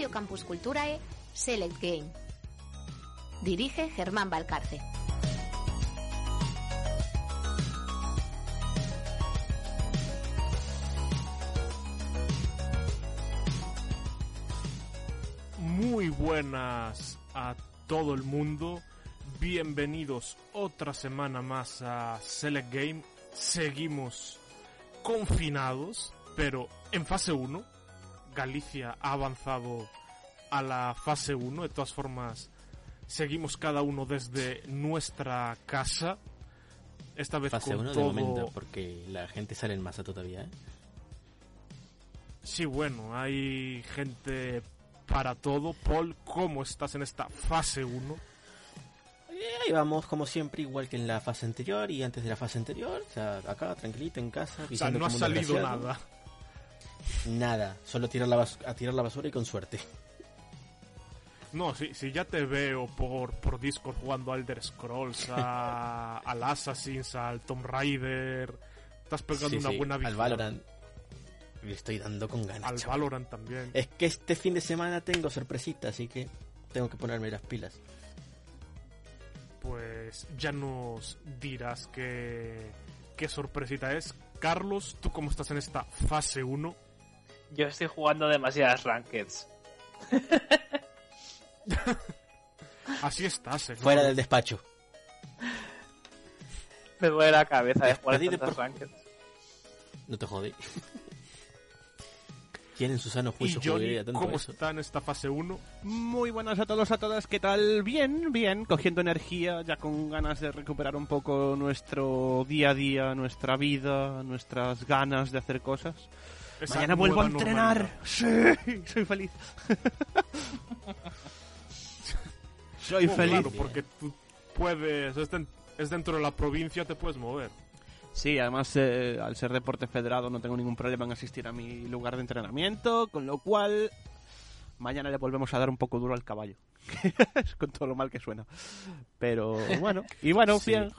Radio Campus Culturae Select Game. Dirige Germán Valcarce. Muy buenas a todo el mundo. Bienvenidos otra semana más a Select Game. Seguimos confinados, pero en fase 1. Galicia ha avanzado a la fase 1. De todas formas, seguimos cada uno desde nuestra casa. Esta vez Fase con 1 todo... de momento, porque la gente sale en masa todavía, ¿eh? Sí, bueno, hay gente para todo. Paul, ¿cómo estás en esta fase 1? Eh, Ahí vamos, como siempre, igual que en la fase anterior y antes de la fase anterior. O sea, acá, tranquilito, en casa. O sea, no ha salido nada. Nada, solo tirar la a tirar la basura y con suerte. No, si, si ya te veo por, por Discord jugando a Elder Scrolls, a, al Assassin's, al Tomb Raider, estás pegando Sí, una sí, buena al visión. Valorant. Le estoy dando con ganas. Al chaval. Valorant también. Es que este fin de semana tengo sorpresita, así que tengo que ponerme las pilas. Pues ya nos dirás qué, qué sorpresita es. Carlos, ¿tú cómo estás en esta fase 1? Yo estoy jugando demasiadas rankeds. Así estás, eh. Fuera del despacho. Me duele la cabeza de jugar tantas por- rankeds. No te jode. ¿Quién en su sano ¿Y juicio Johnny, jugaría tanto cómo eso? está en esta fase 1? Muy buenas a todos, a todas, ¿qué tal? Bien, bien, cogiendo energía, ya con ganas de recuperar un poco nuestro día a día, nuestra vida, nuestras ganas de hacer cosas. Esa Mañana vuelvo a entrenar. normalidad. Sí, soy feliz. soy Oh, feliz. Claro, porque tú puedes, es dentro de la provincia, te puedes mover. Sí, además eh, al ser deporte federado no tengo ningún problema en asistir a mi lugar de entrenamiento, con lo cual mañana le volvemos a dar un poco duro al caballo. con todo lo mal que suena. Pero bueno, y bueno, Sí. bien,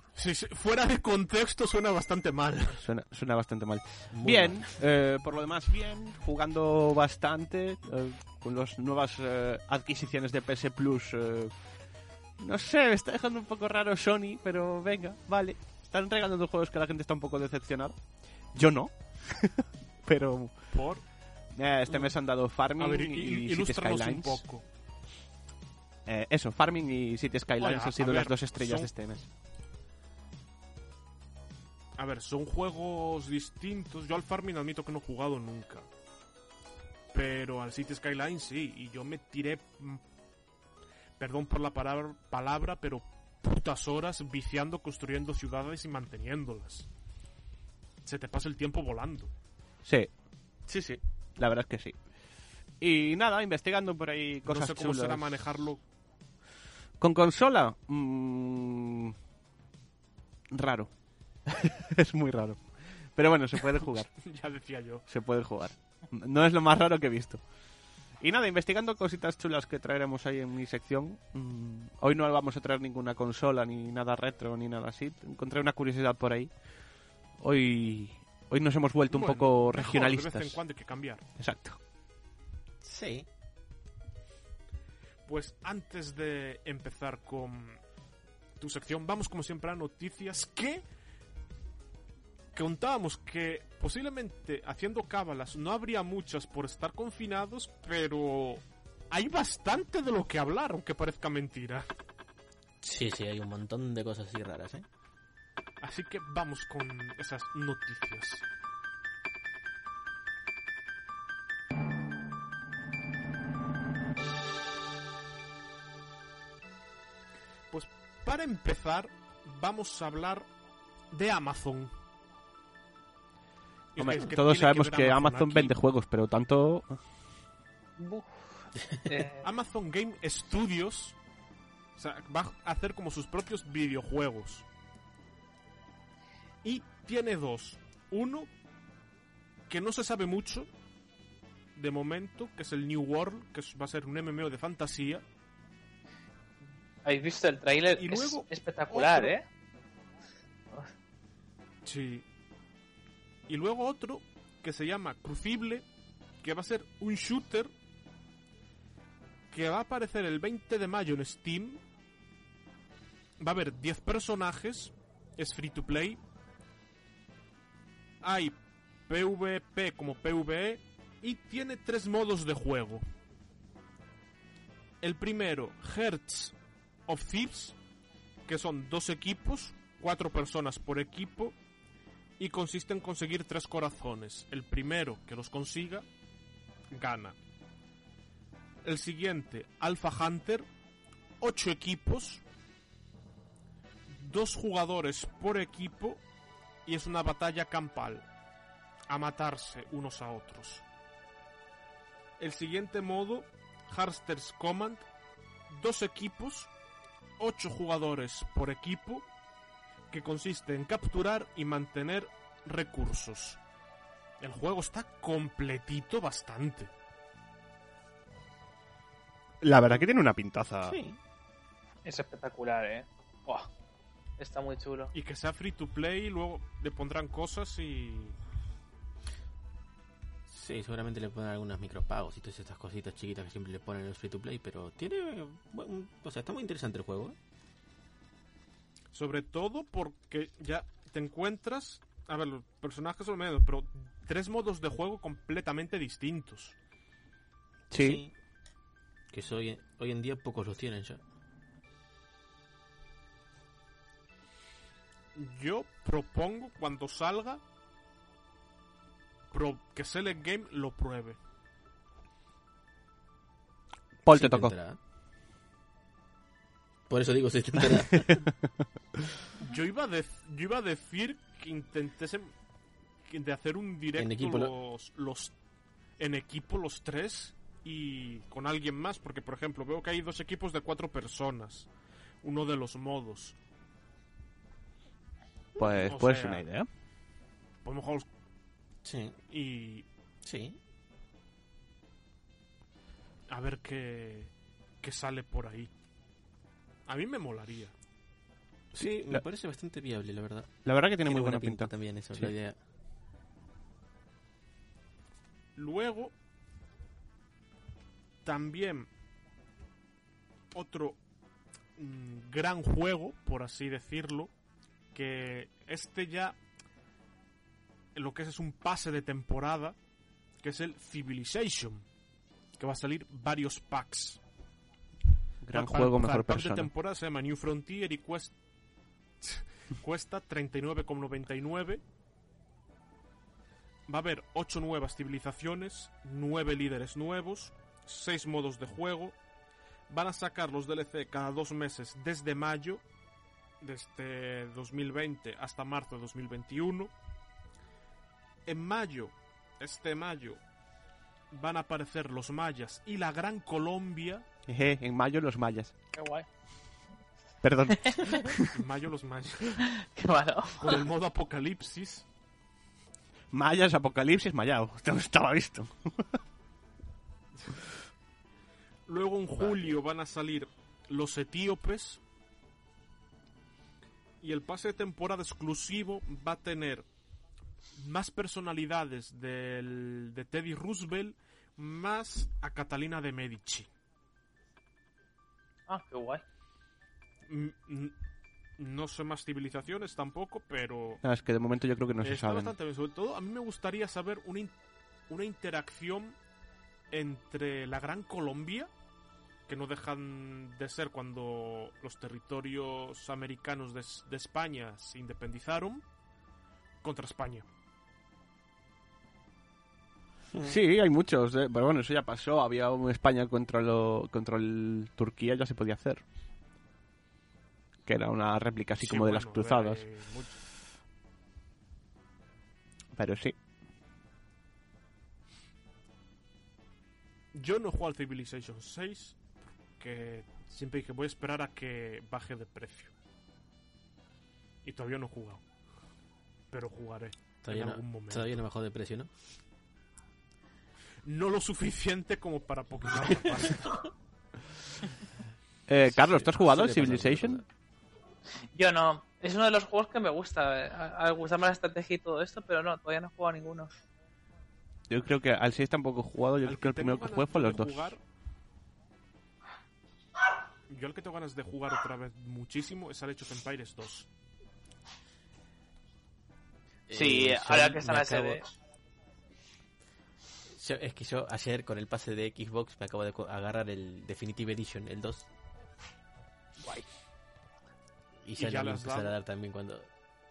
fuera de contexto suena bastante mal. Suena, suena bastante mal. Muy bien, mal. eh, por lo demás bien, jugando bastante, eh, con las nuevas eh, adquisiciones de PS Plus. eh, no sé, me está dejando un poco raro Sony, pero venga, vale. Están regalando juegos que la gente está un poco decepcionada. Yo no. pero Por, eh, este mes han dado Farming a ver, y, i- y City ilústranos un Skylines. poco. Eh, eso, Farming y City Skylines a- han sido las dos estrellas son- de este mes. A ver, son juegos distintos. Yo al Farming admito que no he jugado nunca. Pero al City Skyline sí. Y yo me tiré. mm, Perdón por la palabra, palabra, pero putas horas viciando, construyendo ciudades y manteniéndolas. Se te pasa el tiempo volando. Sí, sí, sí. La verdad es que sí. Y nada, investigando por ahí cosas no sé cómo chulas. será manejarlo. ¿Con consola? Mm, raro. es muy raro. Pero bueno, se puede jugar. ya decía yo. se puede jugar. No es lo más raro que he visto. Y nada, investigando cositas chulas que traeremos ahí en mi sección. Mm, hoy no vamos a traer ninguna consola, ni nada retro, ni nada así. Encontré una curiosidad por ahí. Hoy, hoy nos hemos vuelto un poco mejor, regionalistas. De vez en cuando hay que cambiar. Exacto. Sí. Pues antes de empezar con tu sección, vamos como siempre a noticias que contábamos que posiblemente haciendo cábalas no habría muchas por estar confinados, pero hay bastante de lo que hablar, aunque parezca mentira. Sí, sí, hay un montón de cosas así raras, ¿eh? Así que vamos con esas noticias. Para empezar, vamos a hablar de Amazon. Y Hombre, es que todos sabemos que Amazon vende juegos, pero tanto... Eh, Amazon Game Studios o sea, va a hacer como sus propios videojuegos. Y tiene dos. Uno que no se sabe mucho de momento, que es el New World, que va a ser un MMO de fantasía. ¿Habéis visto el tráiler? Y Es espectacular, otro. ¿eh? Sí. Y luego otro que se llama Crucible, que va a ser un shooter que va a aparecer el 20 de mayo en Steam. Va a haber 10 personajes, es free to play. Hay PvP como PvE y tiene tres modos de juego. El primero, Hearts of Thieves, que son dos equipos, cuatro personas por equipo, y consiste en conseguir tres corazones. El primero que los consiga, gana. El siguiente, Alpha Hunter, ocho equipos, dos jugadores por equipo, y es una batalla campal, a matarse unos a otros. El siguiente modo, Harsters Command, dos equipos, ocho jugadores por equipo, que consiste en capturar y mantener recursos. El juego está completito bastante. La verdad que tiene una pintaza. Sí. Es espectacular, ¿eh? Está muy chulo. Y que sea free to play, luego le pondrán cosas y... Sí, seguramente le ponen algunos micropagos y todas estas cositas chiquitas que siempre le ponen en los free to play, pero tiene. buen- o sea, está muy interesante el juego. ¿eh? Sobre todo porque ya te encuentras... A ver, los personajes son menos, pero tres modos de juego completamente distintos. Sí. Que eso hoy, hoy en día pocos los tienen ya. Yo propongo cuando salga pro- que Select Game lo pruebe. Paul, Se te tocó. intentará. Por eso digo, se intentará. Yo iba a, yo iba a decir que que de hacer un directo En equipo, los, los en equipo los tres y con alguien más, porque por ejemplo veo que hay dos equipos de cuatro personas, uno de los modos. Pues O puede sea- ser una idea. Podemos jugar sí, y sí. a ver qué, qué sale por ahí. A mí me molaría. Sí, me La- parece bastante viable, la verdad. La verdad que tiene, muy buena pinta. también, eso es Sí. la idea. Luego, también otro mm, gran juego, por así decirlo, que este ya lo que es es un pase de temporada, que es el Civilization, que va a salir varios packs. Gran Pa- pa- juego, sea, mejor el pack persona. de temporada se llama New Frontier y cuesta, cuesta 39,99. Va a haber 8 nuevas civilizaciones, 9 líderes nuevos, 6 modos de juego. Van a sacar los DLC cada dos meses desde mayo, desde 2020 hasta marzo de 2021. En mayo, este mayo, van a aparecer los mayas y la Gran Colombia. Eje, en mayo los mayas. Qué guay. Perdón. En mayo los mayas. Qué malo. Con el modo apocalipsis. mayas, apocalipsis, mayao. Esto no estaba visto. Luego en julio van a salir los etíopes. Y el pase de temporada exclusivo va a tener más personalidades del, de Teddy Roosevelt más a Catalina de Medici. Ah, qué guay. Mm, No sé más civilizaciones tampoco, pero No, es que de momento yo creo que no se bastante bien. Sobre todo, a mí me gustaría saber una, in- una interacción entre la Gran Colombia, que no dejan de ser cuando los territorios americanos de, de España se independizaron, contra España. Sí, hay muchos. eh, Pero bueno, eso ya pasó. Había un España contra, lo, contra el Turquía, ya se podía hacer. Que era una réplica así Sí, como de las cruzadas. mucho- Pero sí. Yo no jugado al Civilization 6, que siempre dije voy a esperar a que baje de precio. Y todavía no he jugado. Pero jugaré. Todavía en no, algún momento. todavía no bajó de precio, ¿no? No lo suficiente como para Pokémon. Eh, Carlos, ¿tú has jugado Civilization? Yo no. Es uno de los juegos que me gusta. eh, A, a gustarme la estrategia y todo esto, pero no, todavía no he jugado a ninguno. Yo creo que al 6 tampoco he jugado. Yo Al creo que el primero que jugué fue los dos. jugar- yo el que tengo ganas de jugar otra vez muchísimo es al of Empires 2. Sí, Eh, ahora yo que está me la acabo- sede. Yo- es que yo ayer con el pase de Xbox me acabo de agarrar el Definitive Edition, el 2. Guay. Y ya, ¿Y ya lo empezar a dar también cuando...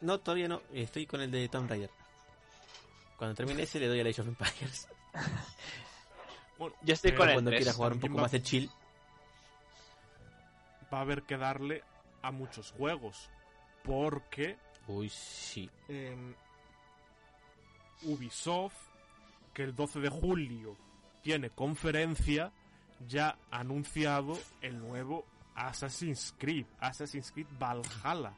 No, todavía no. Estoy con el de Tomb Raider. Cuando termine ese le doy al Age of Empires. Bueno, Yo estoy pero con el cuando 3 quiera jugar un poco va- más de chill. Va a haber que darle a muchos juegos. Porque Uy, sí. em, Ubisoft, que el 12 de julio tiene conferencia, ya ha anunciado el nuevo Assassin's Creed, Assassin's Creed Valhalla,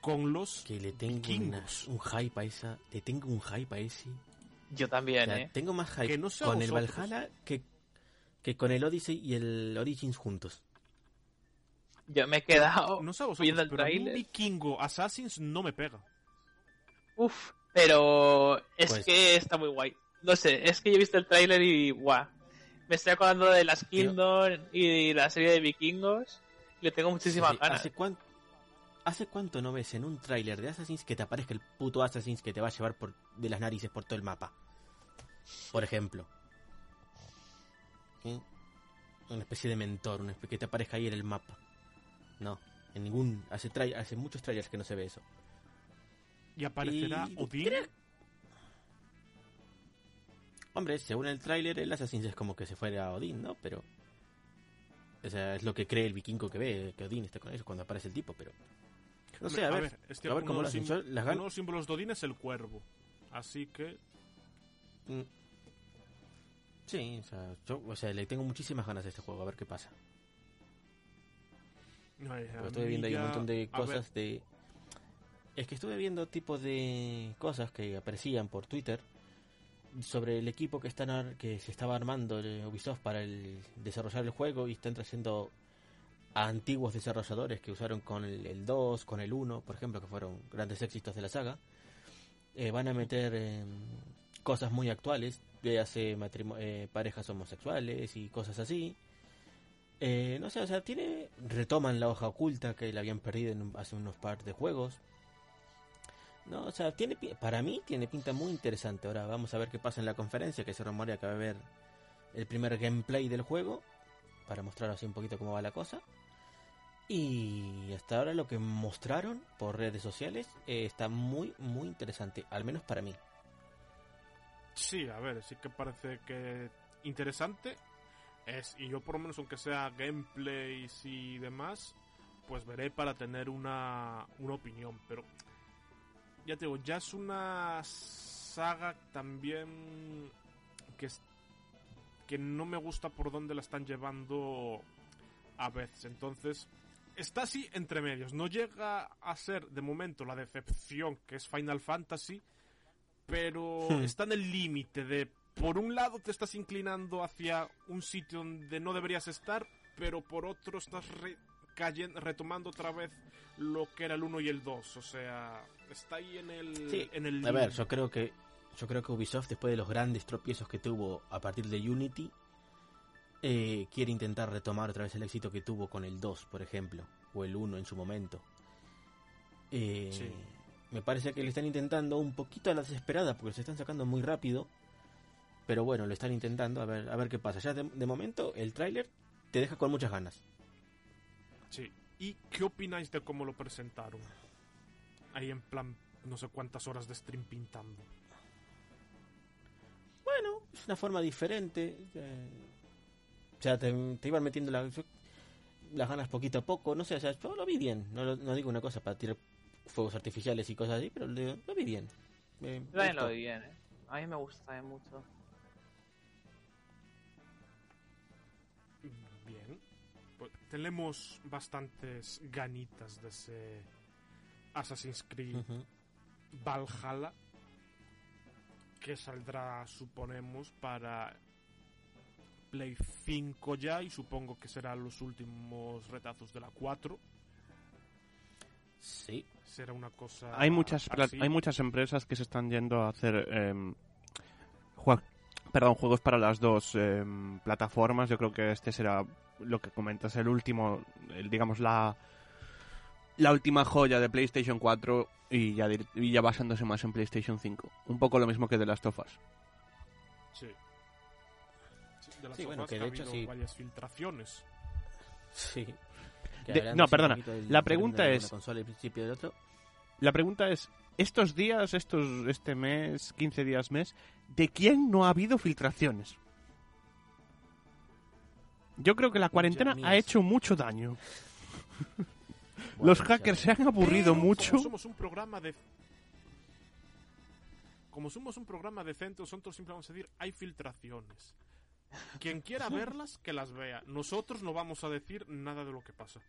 con los Que le tengo vikingos. una- un hype a esa. Le tengo un hype a ese. Yo O también, sea, ¿eh? tengo más hype Que no con el vosotros. Valhalla que, que con el Odyssey y el Origins juntos. Yo me he quedado No sé vosotros, viendo el pero a mí un tráiler. vikingo Assassins no me pega. Uf, pero es Pues- que está muy guay. No sé, es que yo he visto el tráiler y guau. Me estoy acordando de las Tío. Kingdom y la serie de vikingos. Le tengo muchísimas Sí, ganas. ¿Hace cuánto, ¿Hace cuánto no ves en un tráiler de Assassin's que te aparezca el puto Assassin's que te va a llevar por, de las narices por todo el mapa? Por ejemplo. ¿Sí? Una especie de mentor, una especie que te aparezca ahí en el mapa. No, en ningún... Hace, trai- hace muchos trailers que no se ve eso. Y aparecerá Y- Odín. Hombre, según el tráiler, el Assassin's es como que se fuera a Odín, ¿no? Pero... O sea, es lo que cree el vikingo que ve, que Odín está con ellos cuando aparece el tipo, pero... No sé, a ver, es que a ver cómo lo los hacen. sim- Yo las uno de los símbolos de Odín es el cuervo. Así que Mm. Sí, o sea, yo o sea, le tengo muchísimas ganas a este juego, a ver qué pasa. ay, a mí viendo ahí un montón de a ver, cosas de... Es que estuve viendo tipos de cosas que aparecían por Twitter sobre el equipo que están ar- que se estaba armando el Ubisoft para el desarrollar el juego y están trayendo a antiguos desarrolladores que usaron con el, el 2, con el 1, por ejemplo, que fueron grandes éxitos de la saga. Eh, van a meter eh, cosas muy actuales, hace parejas homosexuales y cosas así. Eh, no sé, o sea, tiene retoman la hoja oculta que la habían perdido en un- hace unos par de juegos. No, o sea, tiene para mí tiene pinta muy interesante. Ahora vamos a ver qué pasa en la conferencia, que se rumorea que va a haber el primer gameplay del juego para mostrar así un poquito cómo va la cosa. Y hasta ahora lo que mostraron por redes sociales eh, está muy muy interesante, al menos para mí. Sí, a ver, sí que parece que interesante es y yo por lo menos aunque sea gameplays y demás, pues veré para tener una, una opinión, pero ya te digo, ya es una saga también que es- que no me gusta por dónde la están llevando a veces, entonces está así entre medios, no llega a ser de momento la decepción que es Final Fantasy, pero Hmm. está en el límite de por un lado te estás inclinando hacia un sitio donde no deberías estar, pero por otro estás re- cayen- retomando otra vez lo que era el 1 y el 2, o sea, está ahí en el Sí, en el A ver, yo creo que yo creo que Ubisoft después de los grandes tropiezos que tuvo a partir de Unity eh, quiere intentar retomar otra vez el éxito que tuvo con el 2, por ejemplo, o el 1 en su momento. Eh, Sí. Me parece que le están intentando un poquito a la desesperada porque se están sacando muy rápido. Pero bueno, lo están intentando a ver a ver qué pasa. Ya de, de momento el tráiler te deja con muchas ganas. Sí. ¿Y qué opináis de cómo lo presentaron? Ahí en plan no sé cuántas horas de stream pintando. Bueno, es una forma diferente. eh, o sea, te, te iban metiendo la- las ganas poquito a poco. No sé, o sea, yo lo vi bien. No, lo- no digo una cosa para tirar fuegos artificiales y cosas así, pero lo, lo vi bien. Me- me lo vi bien, ¿eh? A mí me gusta mucho. Pues tenemos bastantes ganitas de ese Assassin's Creed. Valhalla que saldrá, suponemos, para Play 5 ya y supongo que serán los últimos retazos de la 4. Sí. Será una cosa Hay muchas, así. hay muchas empresas que se están yendo a hacer em, perdón, juegos para las dos eh, plataformas. Yo creo que este será lo que comentas, el último, el, digamos, la, la última joya de PlayStation 4 y ya, y ya basándose más en PlayStation 5. Un poco lo mismo que de las tofas. Sí. Sí, de las Sí, bueno, que ha hecho sí. varias filtraciones. Sí. De- no, perdona. La pregunta de es- consola y el principio del otro. La pregunta es, estos días, estos, este mes, 15 días mes, ¿de quién no ha habido filtraciones? Yo creo que la cuarentena ha mías. hecho mucho daño. Bueno, Los hackers se han aburrido Pero, mucho. Como somos un programa de. Como somos un programa decente, nosotros siempre vamos a decir: hay filtraciones. Quien quiera verlas, que las vea. Nosotros no vamos a decir nada de lo que pasa.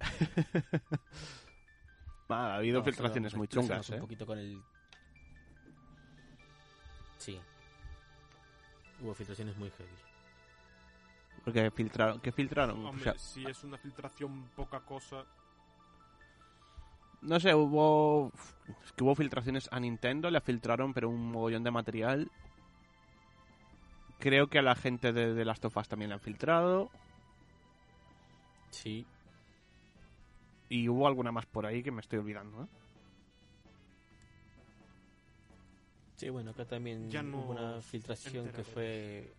Ah, ha habido No, filtraciones muy chungas, un ¿eh? poquito con el... Sí. Hubo filtraciones muy heavy. Porque filtraron, ¿qué filtraron? O Hombre, sea, si es una filtración poca cosa. no sé, hubo... Es que hubo filtraciones a Nintendo, le filtraron, pero un mogollón de material. Creo que a la gente de, de las tofas también le han filtrado. Sí. Y hubo alguna más por ahí que me estoy olvidando, ¿eh? Sí, bueno, acá también Ya hubo una filtración que fue...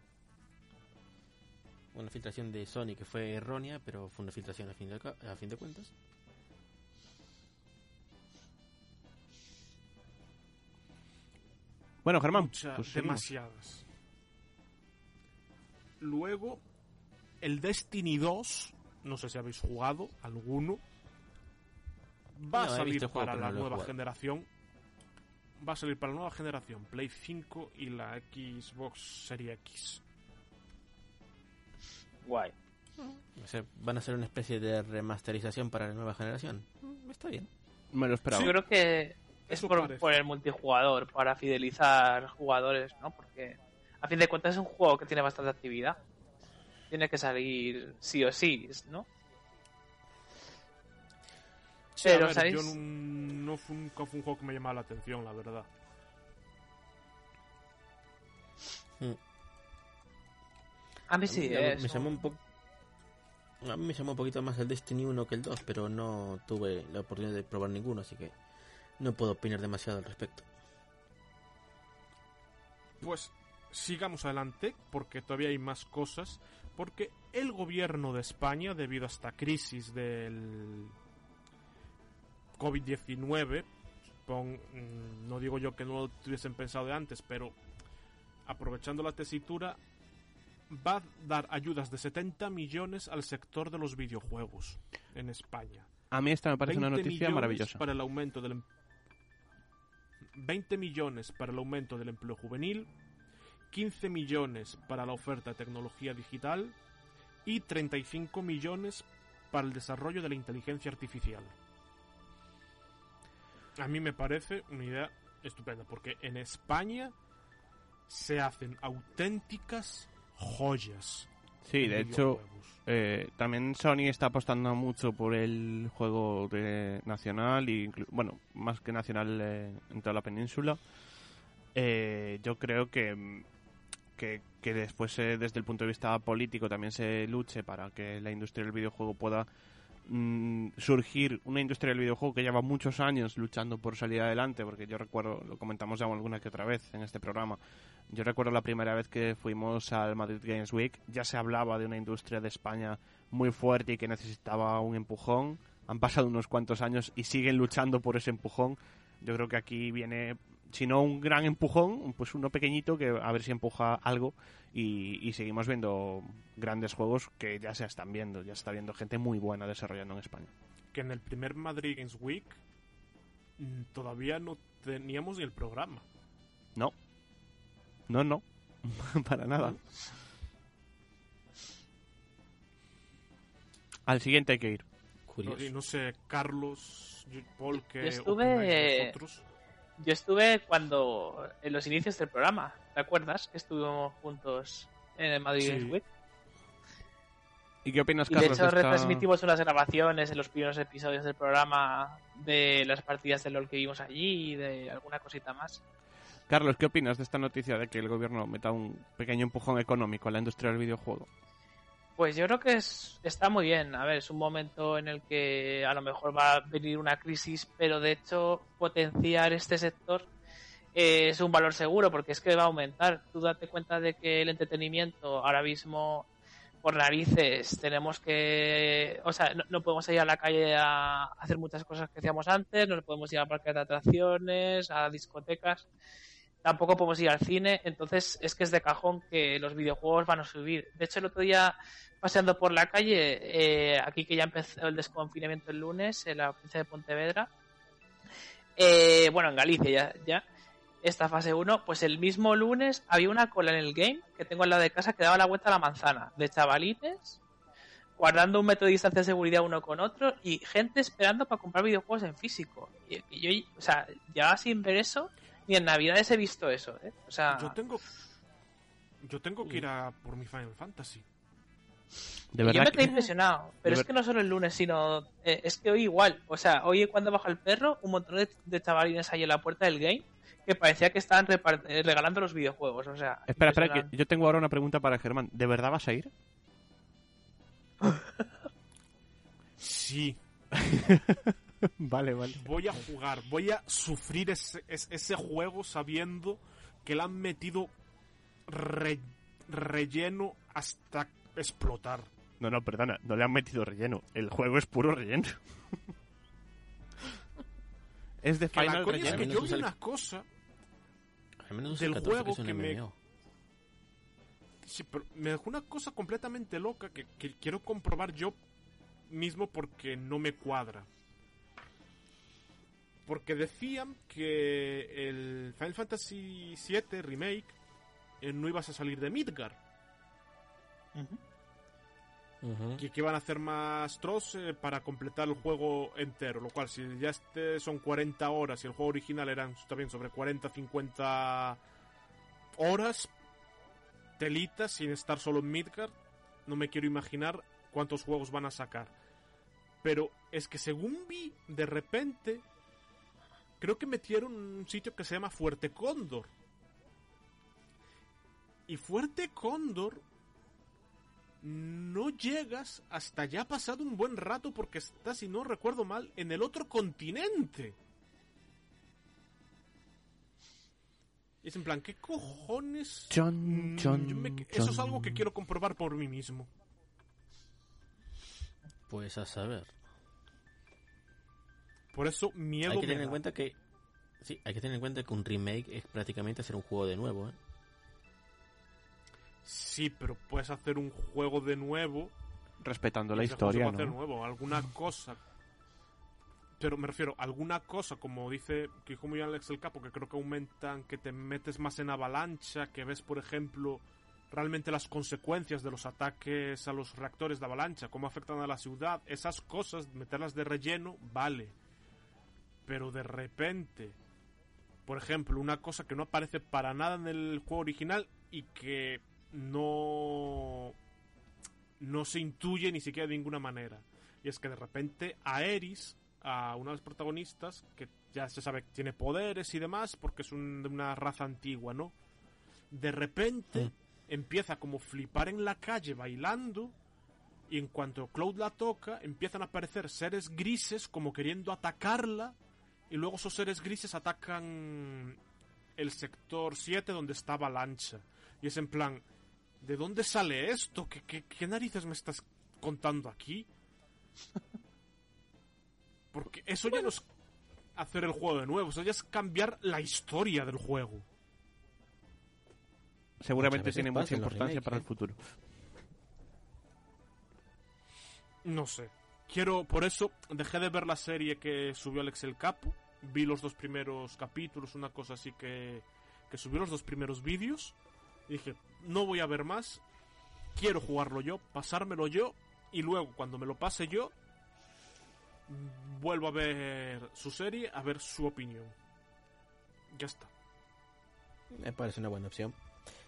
Una filtración de Sony que fue errónea, pero fue una filtración a fin de, ca- a fin de cuentas. Bueno, Germán, Mucha- pues demasiadas. Luego, el Destiny 2, no sé si habéis jugado alguno, va No, a salir para la no nueva generación. Va a salir para la nueva generación, Play 5 y la Xbox Series X. Guay. O sea, van a ser una especie de remasterización para la nueva generación. Mm, Está bien. Me lo esperaba. Yo creo que es por, el multijugador, para fidelizar jugadores, ¿no? Porque a fin de cuentas es un juego que tiene bastante actividad. Tiene que salir sí o sí, ¿no? Sí, a Pero, ver, ¿sabéis? yo no, no fue, nunca fue un juego que me llamaba la atención, la verdad. A mí sí, A mí me- es me llamó un poco... A mí me llamó un poquito más el Destiny 1 que el 2, pero no tuve la oportunidad de probar ninguno, así que no puedo opinar demasiado al respecto. Pues sigamos adelante porque todavía hay más cosas. Porque el gobierno de España, debido a esta crisis del COVID-19, pon- mm, no digo yo que no lo tuviesen pensado de antes, pero aprovechando la tesitura, va a dar ayudas de 70 millones al sector de los videojuegos en España. A mí esta me parece una 20 noticia maravillosa. Para el aumento del em- 20 millones para el aumento del empleo juvenil, 15 millones para la oferta de tecnología digital y 35 millones para el desarrollo de la inteligencia artificial. A mí me parece una idea estupenda porque en España se hacen auténticas joyas. Sí, de hecho, eh, también Sony está apostando mucho por el juego de nacional y bueno, más que nacional eh, en toda la península. Eh, yo creo que que, que después eh, desde el punto de vista político también se luche para que la industria del videojuego pueda mm, surgir una industria del videojuego que lleva muchos años luchando por salir adelante, porque yo recuerdo, lo comentamos ya alguna que otra vez en este programa, yo recuerdo la primera vez que fuimos al Madrid Games Week, ya se hablaba de una industria de España muy fuerte y que necesitaba un empujón. Han pasado unos cuantos años y siguen luchando por ese empujón. Yo creo que aquí viene, si no un gran empujón, pues uno pequeñito que a ver si empuja algo y, y seguimos viendo grandes juegos que ya se están viendo, ya se está viendo gente muy buena desarrollando en España. que en el primer Madrid Games Week mm, todavía no teníamos ni el programa. No, no, no, para nada. Al siguiente hay que ir. Curioso. Y no sé, Carlos, Paul, que Yo estuve- vosotros. Yo estuve cuando, en los inicios del programa, ¿te acuerdas? Que estuvimos juntos en el Madrid Sí. Week. ¿Y qué opinas, Y de Carlos? hecho de esta- retransmitimos unas grabaciones en los primeros episodios del programa de las partidas de LOL que vimos allí y de alguna cosita más. Carlos, ¿qué opinas de esta noticia de que el gobierno meta un pequeño empujón económico a la industria del videojuego? Pues yo creo que es, está muy bien. A ver, es un momento en el que a lo mejor va a venir una crisis, pero de hecho potenciar este sector eh, es un valor seguro porque es que va a aumentar. Tú date cuenta de que el entretenimiento ahora mismo por narices tenemos que, o sea, no, no podemos ir a la calle a hacer muchas cosas que hacíamos antes, no podemos ir a parques de atracciones, a discotecas, tampoco podemos ir al cine, entonces es que es de cajón que los videojuegos van a subir. De hecho, el otro día paseando por la calle, eh, aquí que ya empezó el desconfinamiento el lunes en la provincia de Pontevedra, eh, bueno, en Galicia ya, ya, esta fase 1, pues el mismo lunes había una cola en el game que tengo al lado de casa que daba la vuelta a la manzana, de chavalines, guardando un metro de distancia de seguridad uno con otro y gente esperando para comprar videojuegos en físico. Y yo, o sea, ya sin ver eso, ni en Navidades he visto eso, ¿eh? O sea, Yo tengo. Yo tengo que ir a por mi Final Fantasy. De yo verdad me quedé que... impresionado. Pero de es que no solo el lunes, sino. eh, es que hoy igual. O sea, hoy cuando baja el perro, un montón de, de chavalines ahí en la puerta del game que parecía que estaban eh, regalando los videojuegos. O sea, Espera, espera, que yo tengo ahora una pregunta para Germán. ¿De verdad vas a ir? Sí, vale, vale. voy a jugar, voy a sufrir ese, es- ese juego sabiendo que le han metido re- relleno hasta explotar. No, no, perdona, no le han metido relleno. El juego es puro relleno. es de Que la Final coña es que yo vi una cosa, Del el 14 juego que me- sí, pero me dejó una cosa completamente loca que, que quiero comprobar yo mismo porque no me cuadra. Porque decían que el Final Fantasy VII Remake eh, no ibas a salir de Midgar. Ujú. que, que van a hacer más tross eh, para completar el juego entero. Lo cual, si ya este son 40 horas y el juego original eran también sobre 40-50 horas, telitas sin estar solo en Midgard, no me quiero imaginar cuántos juegos van a sacar. Pero es que según vi, de repente, creo que metieron un sitio que se llama Fuerte Cóndor. Y Fuerte Cóndor no llegas hasta ya pasado un buen rato porque estás, si no recuerdo mal, en el otro continente. Y es en plan, ¿qué cojones? Chon, Mm, chon, yo me- eso es algo que quiero comprobar por mí mismo. Pues a saber. Por eso miedo Hay que tener en cuenta que. Sí, hay que tener en cuenta que un remake es prácticamente hacer un juego de nuevo, ¿eh? Sí, pero puedes hacer un juego de nuevo. Respetando la historia, puede hacer ¿no? nuevo, alguna cosa. Pero me refiero, alguna cosa, como dice que dijo muy Alex el Capo, que creo que aumentan, que te metes más en avalancha, que ves, por ejemplo, realmente las consecuencias de los ataques a los reactores de avalancha, cómo afectan a la ciudad, esas cosas, meterlas de relleno, vale. Pero de repente, por ejemplo, una cosa que no aparece para nada en el juego original y que no no se intuye ni siquiera de ninguna manera. Y es que de repente a Eris, a una de las protagonistas, que ya se sabe que tiene poderes y demás, porque es un- de una raza antigua, ¿no? De repente empieza como flipar en la calle bailando y en cuanto Cloud la toca empiezan a aparecer seres grises como queriendo atacarla y luego esos seres grises atacan el sector 7 donde está Avalancha. Y es en plan, ¿de dónde sale esto? ¿Qué, qué, qué narices me estás contando aquí? Porque eso ya no es hacer el juego de nuevo, eso ya es cambiar la historia del juego. Seguramente tiene mucha importancia remakes, para el ¿eh? futuro. No sé. Quiero, por eso dejé de ver la serie que subió Alex el Capo. Vi los dos primeros capítulos, una cosa así que, que subió los dos primeros vídeos. Dije, no voy a ver más. Quiero jugarlo yo, pasármelo yo. Y luego, cuando me lo pase yo, vuelvo a ver su serie, a ver su opinión. Ya está. Me parece una buena opción.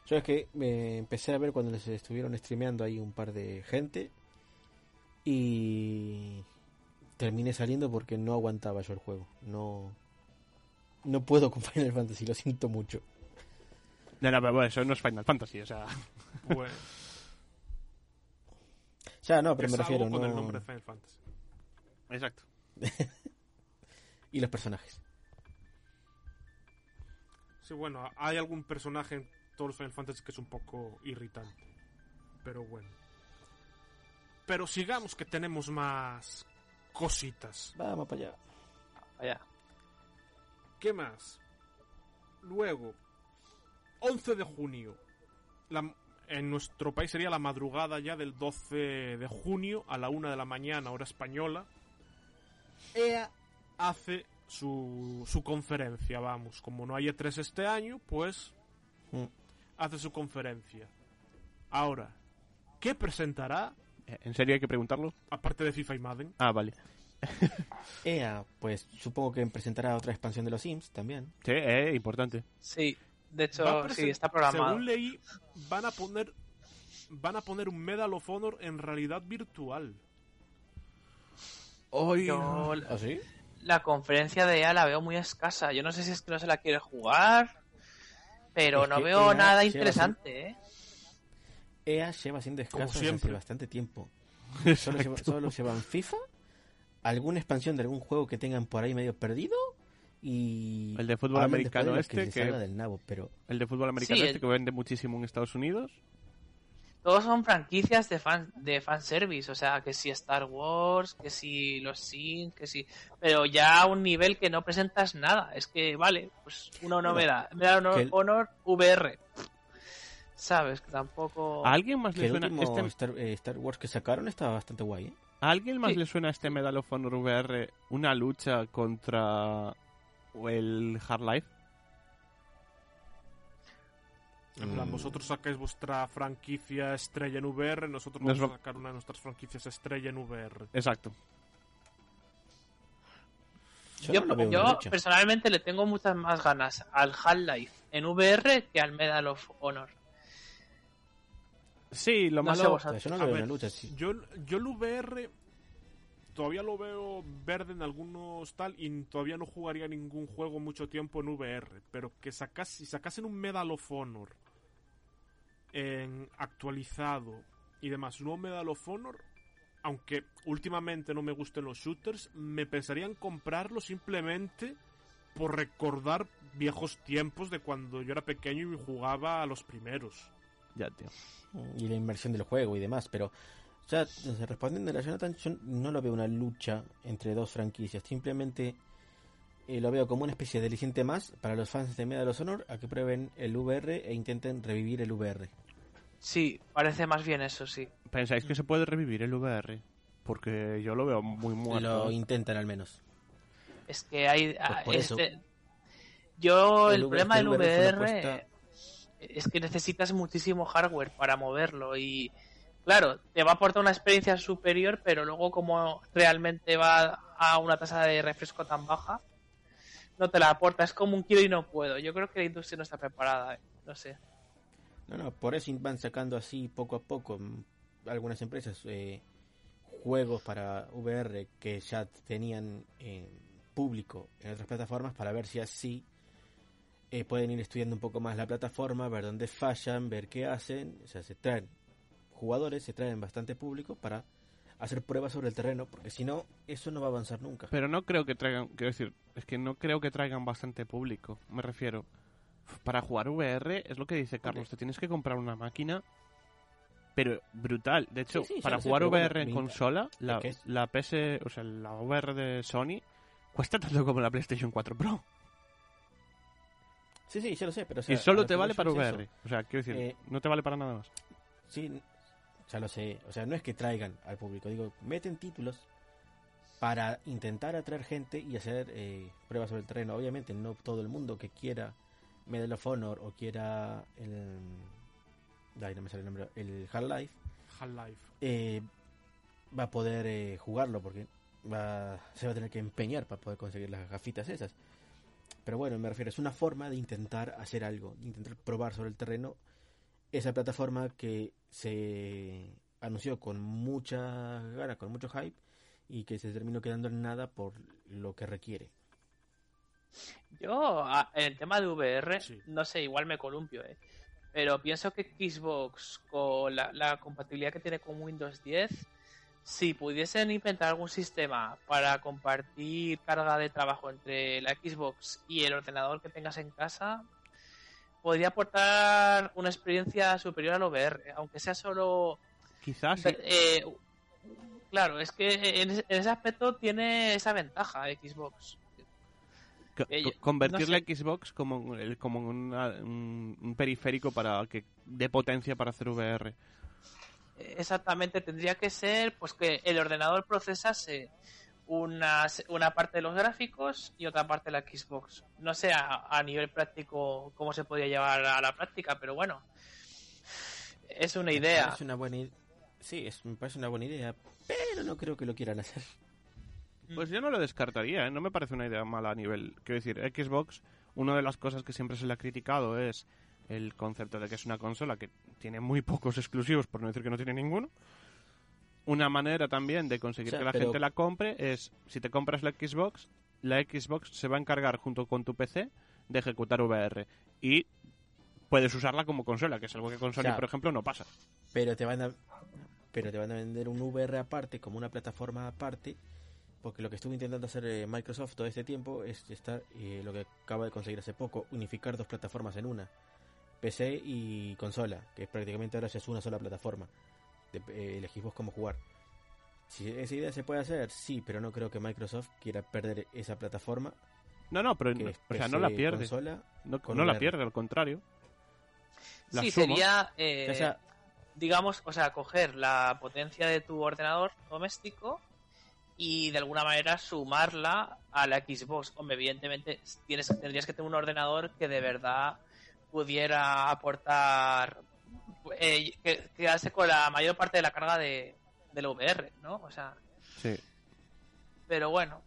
Yo es que me empecé a ver cuando les estuvieron streameando ahí un par de gente y terminé saliendo porque no aguantaba yo el juego. No no puedo con Final Fantasy, lo siento mucho. No, no, pero bueno, eso no es Final Fantasy, o sea. Bueno, Ya, no, pero es me refiero, algo con el no... nombre de Final Fantasy. Exacto. Y los personajes. Sí, bueno, hay algún personaje en todos los Final Fantasy que es un poco irritante. Pero bueno. Pero sigamos que tenemos más cositas. Vamos para allá. Vaya. ¿Qué más? Luego, 11 de junio. La- en nuestro país sería la madrugada ya del 12 de junio a la 1 de la mañana, hora española. EA hace su, su conferencia, vamos. Como no hay E3 este año, pues Mm. hace su conferencia. Ahora, ¿qué presentará? ¿En serio hay que preguntarlo? Aparte de FIFA y Madden. Ah, vale. EA, pues supongo que presentará otra expansión de los Sims también. Sí, eh, importante. Sí, de hecho, sí, está programado. Según leí, van a poner van a poner un Medal of Honor en realidad virtual. Yo ¿Ah, sí? la conferencia de EA la veo muy escasa. Yo no sé si es que no se la quiere jugar, pero Es no veo EA nada interesante, ¿eh? EA lleva siendo escaso desde siempre. hace bastante tiempo. Solo, lleva- solo llevan FIFA, alguna expansión de algún juego que tengan por ahí medio perdido y... El de fútbol americano de este, que que- del nabo, pero El de fútbol americano Sí, este el- que vende muchísimo en Estados Unidos. Todos son franquicias de fan de fanservice, o sea, que si Star Wars, que si los Sims, que si... Pero ya a un nivel que no presentas nada. Es que, vale, pues una novedad. Me da honor, el- honor VR. Sabes, que tampoco... ¿A alguien más que le suena este, Star, eh, Star Wars que sacaron estaba bastante guay, ¿eh? ¿A alguien más Sí. le suena este Medal of Honor VR una lucha contra el Half-Life? En plan, Mm. vosotros sacáis vuestra franquicia estrella en VR, nosotros Nos vamos va- a sacar una de nuestras franquicias estrella en VR. Exacto. Yo, no personalmente le tengo muchas más ganas al Half-Life en VR que al Medal of Honor. Sí, lo No malo... Yo no A lo veo ver, una lucha. sí. Yo, yo el VR todavía lo veo verde en algunos tal y todavía no jugaría ningún juego mucho tiempo en VR, pero que sacas, si sacasen un Medal of Honor en actualizado y demás, un nuevo Medal of Honor, aunque últimamente no me gusten los shooters, me pensaría en comprarlo simplemente por recordar viejos tiempos de cuando yo era pequeño y jugaba a los primeros. Ya, tío. y la inversión del juego y demás, pero ya respondiendo a la Jonathan, yo no lo veo una lucha entre dos franquicias, simplemente eh, lo veo como una especie de aliciente más para los fans de Medal of Honor a que prueben el VR e intenten revivir el VR. Sí, parece más bien eso, sí. ¿Pensáis que se puede revivir el VR? Porque yo lo veo muy muerto. Lo intentan al menos. Es que hay... ah, por eso. este- Yo, El problema el del VR es que necesitas muchísimo hardware para moverlo y... Claro, te va a aportar una experiencia superior, pero luego como realmente va a una tasa de refresco tan baja, no te la aporta. Es como un quiero y no puedo. Yo creo que la industria no está preparada. eh. No sé. No, no, por eso van sacando así poco a poco algunas empresas eh, juegos para VR que ya tenían eh, público en otras plataformas para ver si así eh, pueden ir estudiando un poco más la plataforma, ver dónde fallan, ver qué hacen. O sea, se traen jugadores, se traen bastante público para hacer pruebas sobre el terreno, porque si no, eso no va a avanzar nunca. Pero no creo que traigan, quiero decir, es que no creo que traigan bastante público, me refiero. Para jugar VR es lo que dice Carlos, te tienes que comprar una máquina, pero brutal. De hecho, Sí, sí, ya para sé, jugar bueno, VR en consola, la, la PS, o sea, la VR de Sony cuesta tanto como la PlayStation 4 Pro. Sí, sí, ya lo sé, pero... o sea, y solo lo te vale para. VR. O sea, quiero decir, Eh, no te vale para nada más. Sí, ya lo sé. O sea, no es que traigan al público. Digo, meten títulos para intentar atraer gente y hacer eh, pruebas sobre el terreno. Obviamente, no todo el mundo que quiera Medal of Honor o quiera el. Ay, no me sale el nombre. El Half-Life Half-Life. eh, va a poder eh, jugarlo porque va, se va a tener que empeñar para poder conseguir las gafitas esas. Pero bueno, me refiero, es una forma de intentar hacer algo, de intentar probar sobre el terreno esa plataforma que se anunció con mucha gana, con mucho hype y que se terminó quedando en nada por lo que requiere. Yo, a- en el tema de VR, Sí. no sé, igual me columpio, ¿eh? Pero pienso que Xbox, con la, la compatibilidad que tiene con Windows 10, si pudiesen inventar algún sistema para compartir carga de trabajo entre la Xbox y el ordenador que tengas en casa, podría aportar una experiencia superior al VR, aunque sea solo Quizás sí. eh, claro, es que en ese, aspecto tiene esa ventaja Xbox. Co- eh, convertir no la. Xbox como, como una- un, un periférico para que dé potencia para hacer VR. Exactamente, tendría que ser pues que el ordenador procesase una, una parte de los gráficos y otra parte de la Xbox. No sé a, a nivel práctico cómo se podría llevar a la práctica, pero bueno, es una idea. una buena Sí, es, me parece una buena idea, pero no creo que lo quieran hacer. Pues yo no lo descartaría, ¿eh? no me parece una idea mala a nivel. Quiero decir, Xbox, una de las cosas que siempre se le ha criticado es el concepto de que es una consola que tiene muy pocos exclusivos, por no decir que no tiene ninguno. Una manera también de conseguir O sea, que la pero- gente la compre es, si te compras la Xbox, la Xbox se va a encargar junto con tu PC de ejecutar VR. Y puedes usarla como consola, que es algo que con Sony, sea, por ejemplo, no pasa. Pero te van a pero te van a vender un VR aparte como una plataforma aparte porque lo que estuvo intentando hacer eh, Microsoft todo este tiempo es estar eh, lo que acaba de conseguir hace poco unificar dos plataformas en una PC y consola que prácticamente ahora ya es una sola plataforma de, eh, el Xbox cómo jugar si esa idea se puede hacer sí pero no creo que Microsoft quiera perder esa plataforma No, no, pero no- o sea, no la pierde. consola No, con no la pierde, al contrario. La Sí, suma. sería, eh, o sea digamos, o sea, coger la potencia de tu ordenador doméstico y de alguna manera sumarla a la Xbox. Hombre, evidentemente tienes, tendrías que tener un ordenador que de verdad pudiera aportar, eh, que quedarse con la mayor parte de la carga de, del VR, ¿no? O sea, Sí. pero bueno.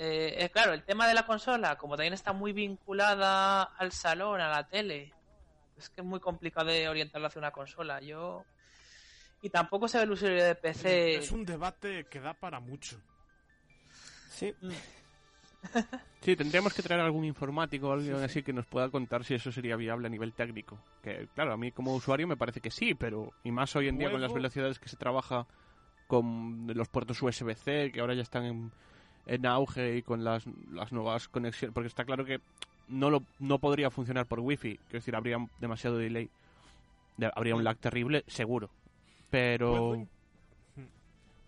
Eh, es claro, el tema de la consola, como también está muy vinculada al salón, a la tele, es que es muy complicado de orientarlo hacia una consola. Yo. Y tampoco se ve el usuario de PC. Es un debate que da para mucho. sí Sí, tendríamos que traer algún informático o alguien así que nos pueda contar si eso sería viable a nivel técnico. Que, claro, a mí como usuario me parece que sí, pero... Y más hoy en día con las velocidades que se trabaja con los puertos USB-C, que ahora ya están en, en auge y con las, las nuevas conexiones. Porque está claro que no, lo, no podría funcionar por Wi-Fi. Quiero decir, habría demasiado delay. De- habría un lag terrible, seguro. Pero... Puedo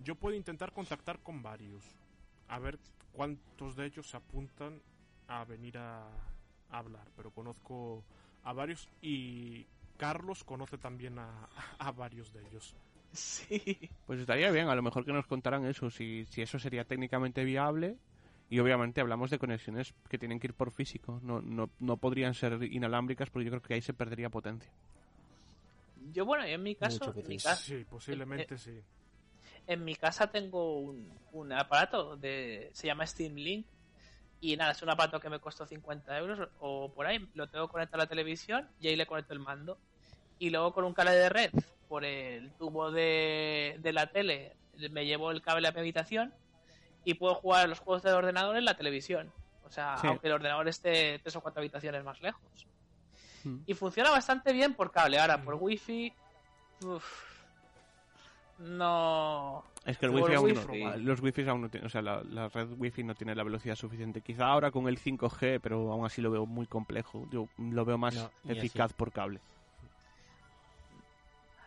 Yo puedo intentar contactar con varios. A ver cuántos de ellos se apuntan a venir a, a hablar. Pero conozco a varios y Carlos conoce también a, a varios de ellos. Sí. Pues estaría bien, a lo mejor que nos contaran eso, si, si eso sería técnicamente viable. Y obviamente hablamos de conexiones que tienen que ir por físico, no, no, no podrían ser inalámbricas porque yo creo que ahí se perdería potencia. Yo, bueno, en mi caso. En mi, PC. ca- Sí, posiblemente sí. En mi casa tengo un, un aparato de. Se llama Steam Link. Y nada, es un aparato que me costó 50 euros o por ahí. Lo tengo conectado a la televisión y ahí le conecto el mando. Y luego con un cable de red por el tubo de, de la tele me llevo el cable a mi habitación y puedo jugar a los juegos del ordenador en la televisión. O sea, Sí. aunque el ordenador esté tres o cuatro habitaciones más lejos. Mm. Y funciona bastante bien por cable. Ahora, por wifi. Uf, no. Es que el wifi aún no, los wifi aún no tienen, o sea, la, la red wifi no tiene la velocidad suficiente. Quizá ahora con el 5G, pero aún así lo veo muy complejo. Yo lo veo más No, eficaz por cable.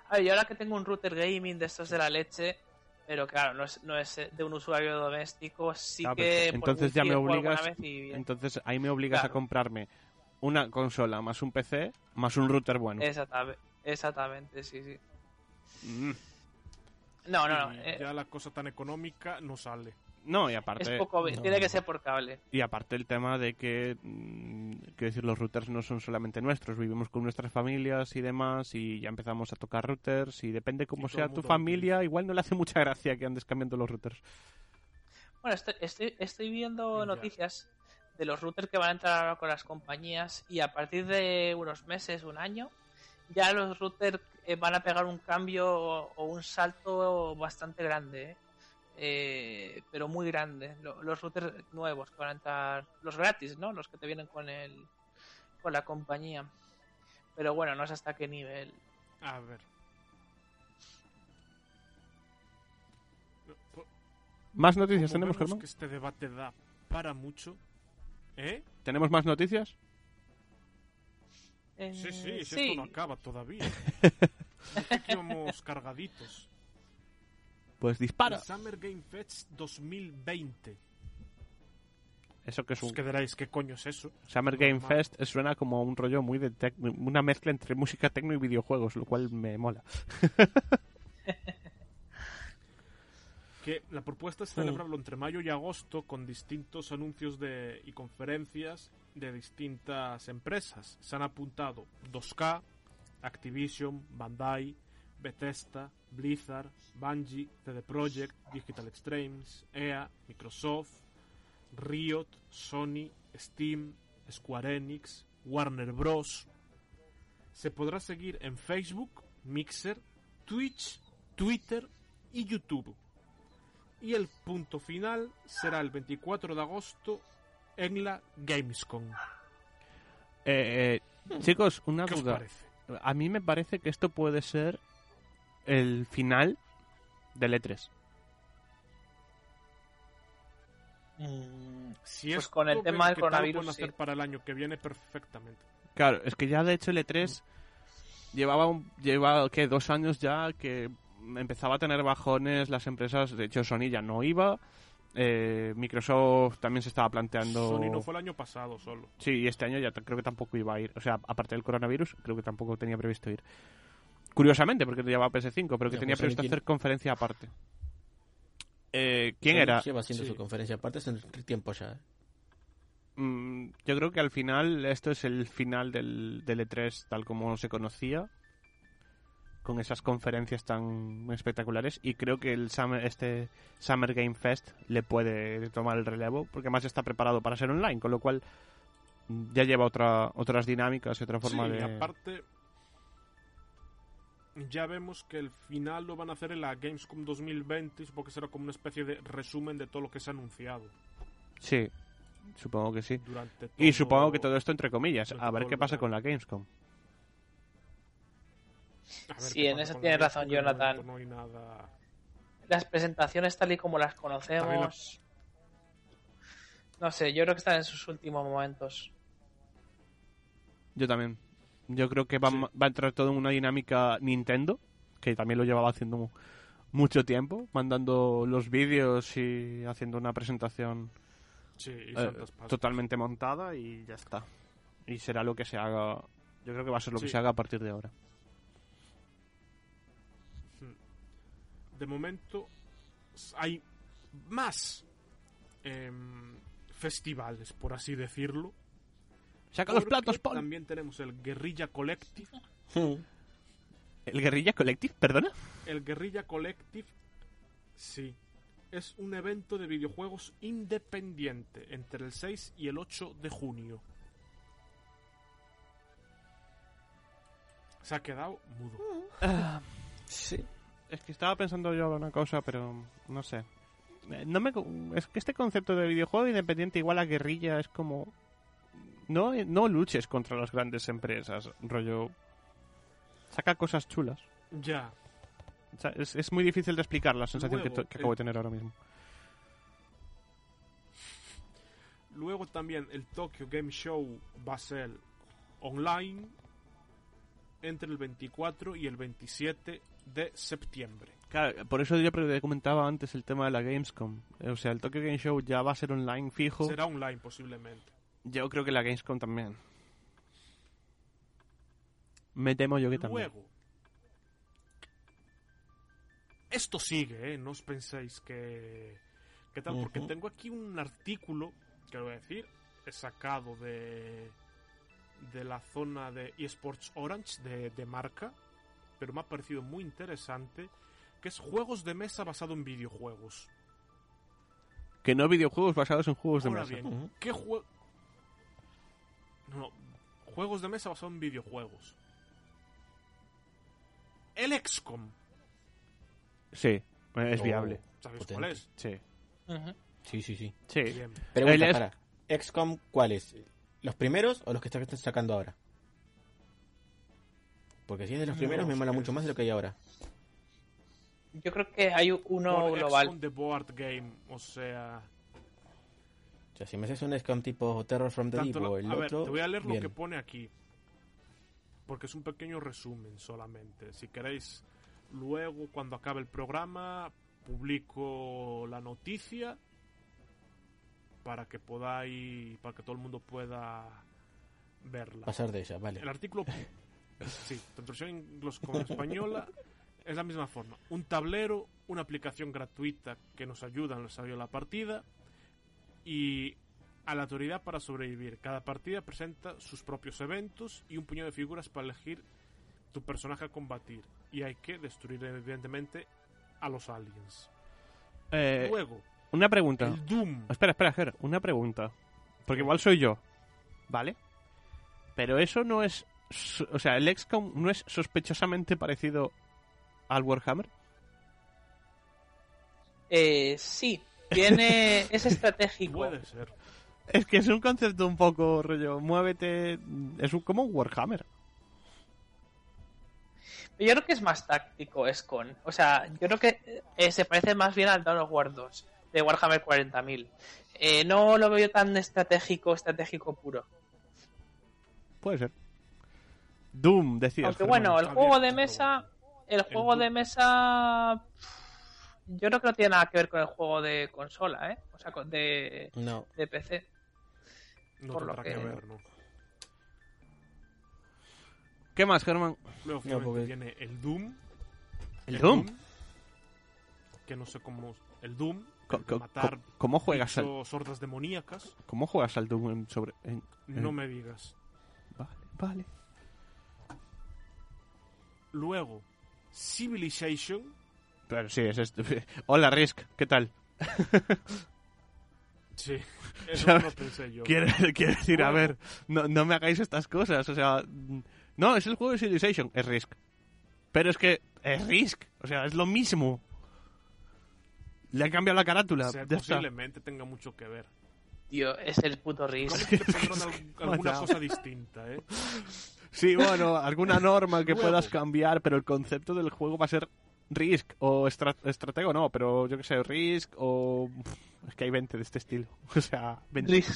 A ver, yo ahora que tengo un router gaming de estos de la leche, pero claro, no es, no es de un usuario doméstico, sí Ah, que. entonces ya me obligas- vez y bien. Entonces ahí me obligas Claro. a comprarme una consola más un PC más un router bueno. Exactamente, exactamente, sí, sí. Mm. No, no, no. Eh, ya la cosa tan económica no sale. No, y es aparte, poco, no. tiene que ser por cable. y aparte el tema de que, mm, quiero decir, los routers no son solamente nuestros, vivimos con nuestras familias y demás, y ya empezamos a tocar routers, y depende cómo Y sea tu familia, igual no le hace mucha gracia que andes cambiando los routers. Bueno, estoy, estoy, estoy viendo Ya. noticias de los routers que van a entrar ahora con las compañías y a partir de unos meses, un año, ya los routers eh, van a pegar un cambio o, o un salto bastante grande. ¿eh? eh, pero muy grande. Lo- los routers nuevos que van a entrar, los gratis, ¿no? Los que te vienen con el con la compañía. Pero bueno, no sé hasta qué nivel. A ver. ¿Más noticias como tenemos, Germán? que este debate da para mucho. ¿Eh? ¿Tenemos más noticias? Eh, Sí, sí, si sí. esto no acaba todavía. Pensé que íbamos cargaditos. Pues dispara. El Summer Game Fest 2020. Eso que es Os un quedaréis, ¿qué coño es eso? Summer Game normal. Fest suena como un rollo muy de tec- una mezcla entre música tecno y videojuegos, lo cual me mola. Que la propuesta es celebrarlo entre mayo y agosto con distintos anuncios de, y conferencias de distintas empresas. Se han apuntado 2K, Activision, Bandai, Bethesda, Blizzard, Bungie, CD Projekt, Digital Extremes, EA, Microsoft, Riot, Sony, Steam, Square Enix, Warner Bros. Se podrá seguir en Facebook, Mixer, Twitch, Twitter y YouTube. Y el punto final será el 24 de agosto en la Gamescom. Eh, eh, chicos, una ¿Qué os duda. parece? A mí me parece que esto puede ser el final del E E3. Mm, Si Pues con el tema del coronavirus, pueden hacer sí. para el año que viene perfectamente. Claro, es que ya de hecho el E3 llevaba, un- llevaba ¿qué? dos años ya que empezaba a tener bajones las empresas. De hecho, Sony ya no iba. eh, Microsoft también se estaba planteando. Sony no fue el año pasado solo. Sí, y este año ya creo que tampoco iba a ir. O sea, aparte del coronavirus, creo que tampoco tenía previsto ir. Curiosamente, porque llevaba PS5, pero que Ya, tenía pues previsto hacer conferencia aparte. Eh, ¿Quién Sony era? Lleva haciendo Sí. su conferencia aparte hace tiempo ya. ¿eh? Mm, yo creo que al final esto es el final del, del E3 tal como se conocía. Con esas conferencias tan espectaculares. Y creo que el Summer, este Summer Game Fest le puede tomar el relevo. Porque además está preparado para ser online. Con lo cual mm, ya lleva otra, otras dinámicas y otra forma sí, de... y aparte ya vemos que el final lo van a hacer en la Gamescom 2020 y supongo que será como una especie de resumen de todo lo que se ha anunciado Sí, supongo que sí. durante. Y supongo que todo esto entre comillas. A ver qué pasa con la Gamescom. A ver Sí, en eso tienes razón, Jonathan. No hay nada... Las presentaciones tal y como las conocemos. No sé, yo creo que están en sus últimos momentos. Yo también. Yo creo que va, Sí. va a entrar todo en una dinámica Nintendo, que también lo llevaba haciendo mu- mucho tiempo, mandando los vídeos y haciendo una presentación Sí, y eh, totalmente montada y ya está. Y será lo que se haga. Yo creo que va a ser lo que Sí. se haga a partir de ahora. De momento hay más em, festivales, por así decirlo. ¡Saca los platos, Paul! También tenemos el Guerrilla Collective. ¿El Guerrilla Collective? ¿Perdona? El Guerrilla Collective, sí, es un evento de videojuegos independiente entre el 6 y el 8 de junio. Se ha quedado mudo. Sí. Es que estaba pensando yo una cosa, pero no sé. Eh, No me, es que este concepto de videojuego independiente igual a guerrilla es como... No, no luches contra las grandes empresas, rollo... Saca cosas chulas. Ya, O sea, es, es muy difícil de explicar la sensación que, Luego, to- que acabo el- de tener ahora mismo. Luego también el Tokyo Game Show va a ser online entre el 24 y el 27 de septiembre. Claro, por eso yo comentaba antes el tema de la Gamescom. Eh, O sea, el Tokyo Game Show ya va a ser online fijo. Será online posiblemente. Yo creo que la Gamescom también. Me temo yo que también. Luego, esto sigue, ¿eh? No os penséis que... ¿Qué tal? Porque tengo aquí un artículo, que lo voy a decir, he sacado de, de la zona de eSports Orange, de, de marca, pero me ha parecido muy interesante, que es juegos de mesa basado en videojuegos. Que no videojuegos basados en juegos de mesa. bien. ¿qué juego? No, no, juegos de mesa basados en videojuegos. El XCOM. Sí, es Oh. viable. ¿Sabéis Potente. cuál es? Sí. Sí, sí, sí. Sí. Pregunta, es- para. XCOM, ¿cuáles? ¿Los primeros o los que están sacando ahora? Porque si es de los No, primeros, me mola mucho más de lo que hay ahora. Yo creo que hay uno Por global. XCOM The Board Game, o sea... O sea, si me haces un XCOM tipo Terror from the Deep o el a ver, otro... te voy a leer lo bien. que pone aquí. Porque es un pequeño resumen solamente. Si queréis, luego, cuando acabe el programa, publico la noticia para que podáis, para que todo el mundo pueda verla. Pasar de ella, vale. El artículo, sí, tanto versión inglés como española, es la misma forma. Un tablero, una aplicación gratuita que nos ayuda en el desarrollo de la partida y a la autoridad para sobrevivir. Cada partida presenta sus propios eventos y un puñado de figuras para elegir tu personaje a combatir. Y hay que destruir, evidentemente, a los aliens. Eh, Luego, una pregunta. el Doom. Espera, espera, espera. Una pregunta. Porque igual soy yo. ¿Vale? Pero eso no es... O sea, el XCOM no es sospechosamente parecido al Warhammer. Eh, sí, tiene es estratégico. Puede ser. Es que es un concepto un poco rollo. Muévete. Es un, como un Warhammer. Yo creo que es más táctico, es con. O sea, yo creo que eh, se parece más bien al Dawn of War 2 de Warhammer 40.000. Eh, no lo veo tan estratégico, estratégico puro. Puede ser. Doom, decías. Aunque bueno, el juego de mesa, el el juego de mesa, yo creo que no tiene nada que ver con el juego de consola, ¿eh? O sea, con- de, No, de PC. No Por lo tendrá que... que- ver, ¿no? ¿Qué más, Germán? Luego No, porque- viene el Doom. ¿El Doom? Que no sé cómo... El Doom. El de matar co- ¿Cómo juegas al, bichos hordas demoníacas. cómo juegas al Doom en sobre... en- No en- me digas. Vale, vale. Luego, Civilization. Pero sí, es esto. Hola, Risk, ¿qué tal? Sí, eso ¿Sabes? no lo pensé yo. Quiero, quiero decir, a ver, no, no me hagáis estas cosas, o sea... No, es el juego de Civilization, es Risk. Pero es que es Risk, o sea, es lo mismo. Le han cambiado la carátula, O sea, ya está. posiblemente tenga mucho que ver. Tío, es el puto ¿Cómo Risk. que te pondrán al- alguna cosa distinta, eh? Sí, bueno, alguna norma que puedas cambiar, pero el concepto del juego va a ser Risk o estra- estratego, no, pero yo que sé, Risk o... Es que hay 20 de este estilo. O sea, 20. Risk.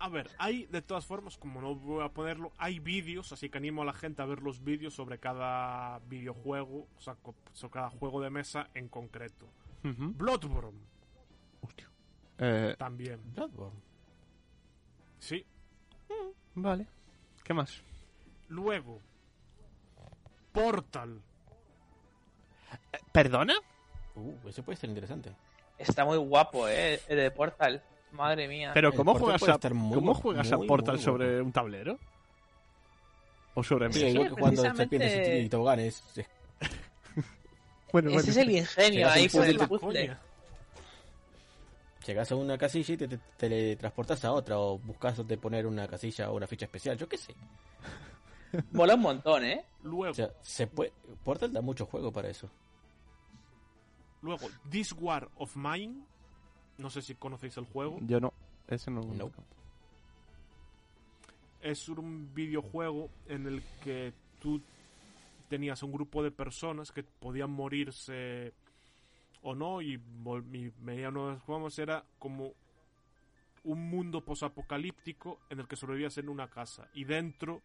A ver, hay de todas formas, como no voy a ponerlo, hay vídeos, así que animo a la gente a ver los vídeos sobre cada videojuego, o sea, co- sobre cada juego de mesa en concreto. Bloodborne, Hostia. Eh, también. Bloodborne. Sí. vale. ¿Qué más? Luego, Portal. ¿Perdona? Uh, ese puede ser interesante. Está muy guapo, ¿eh? El de Portal. Madre mía. Pero ¿cómo juegas, a, muy ¿cómo juegas a Portal muy sobre guapo. un tablero? ¿O sobre Sí, mesa? igual que de precisamente- serpientes y toboganes. Es- Bueno, Ese bueno. es el ingenio ahí con el puzzle. Llegas a una casilla y te, te teletransportas a otra o buscas de poner una casilla o una ficha especial, yo qué sé. Mola un montón, ¿eh? Luego, O sea, se puede... Portal da mucho juego para eso. luego, This War of Mine. No sé si conocéis el juego. Yo no. Ese no. No. es un videojuego en el que tú tenías un grupo de personas que podían morirse o no y, uno de los juegos era como un mundo posapocalíptico en el que sobrevivías en una casa y dentro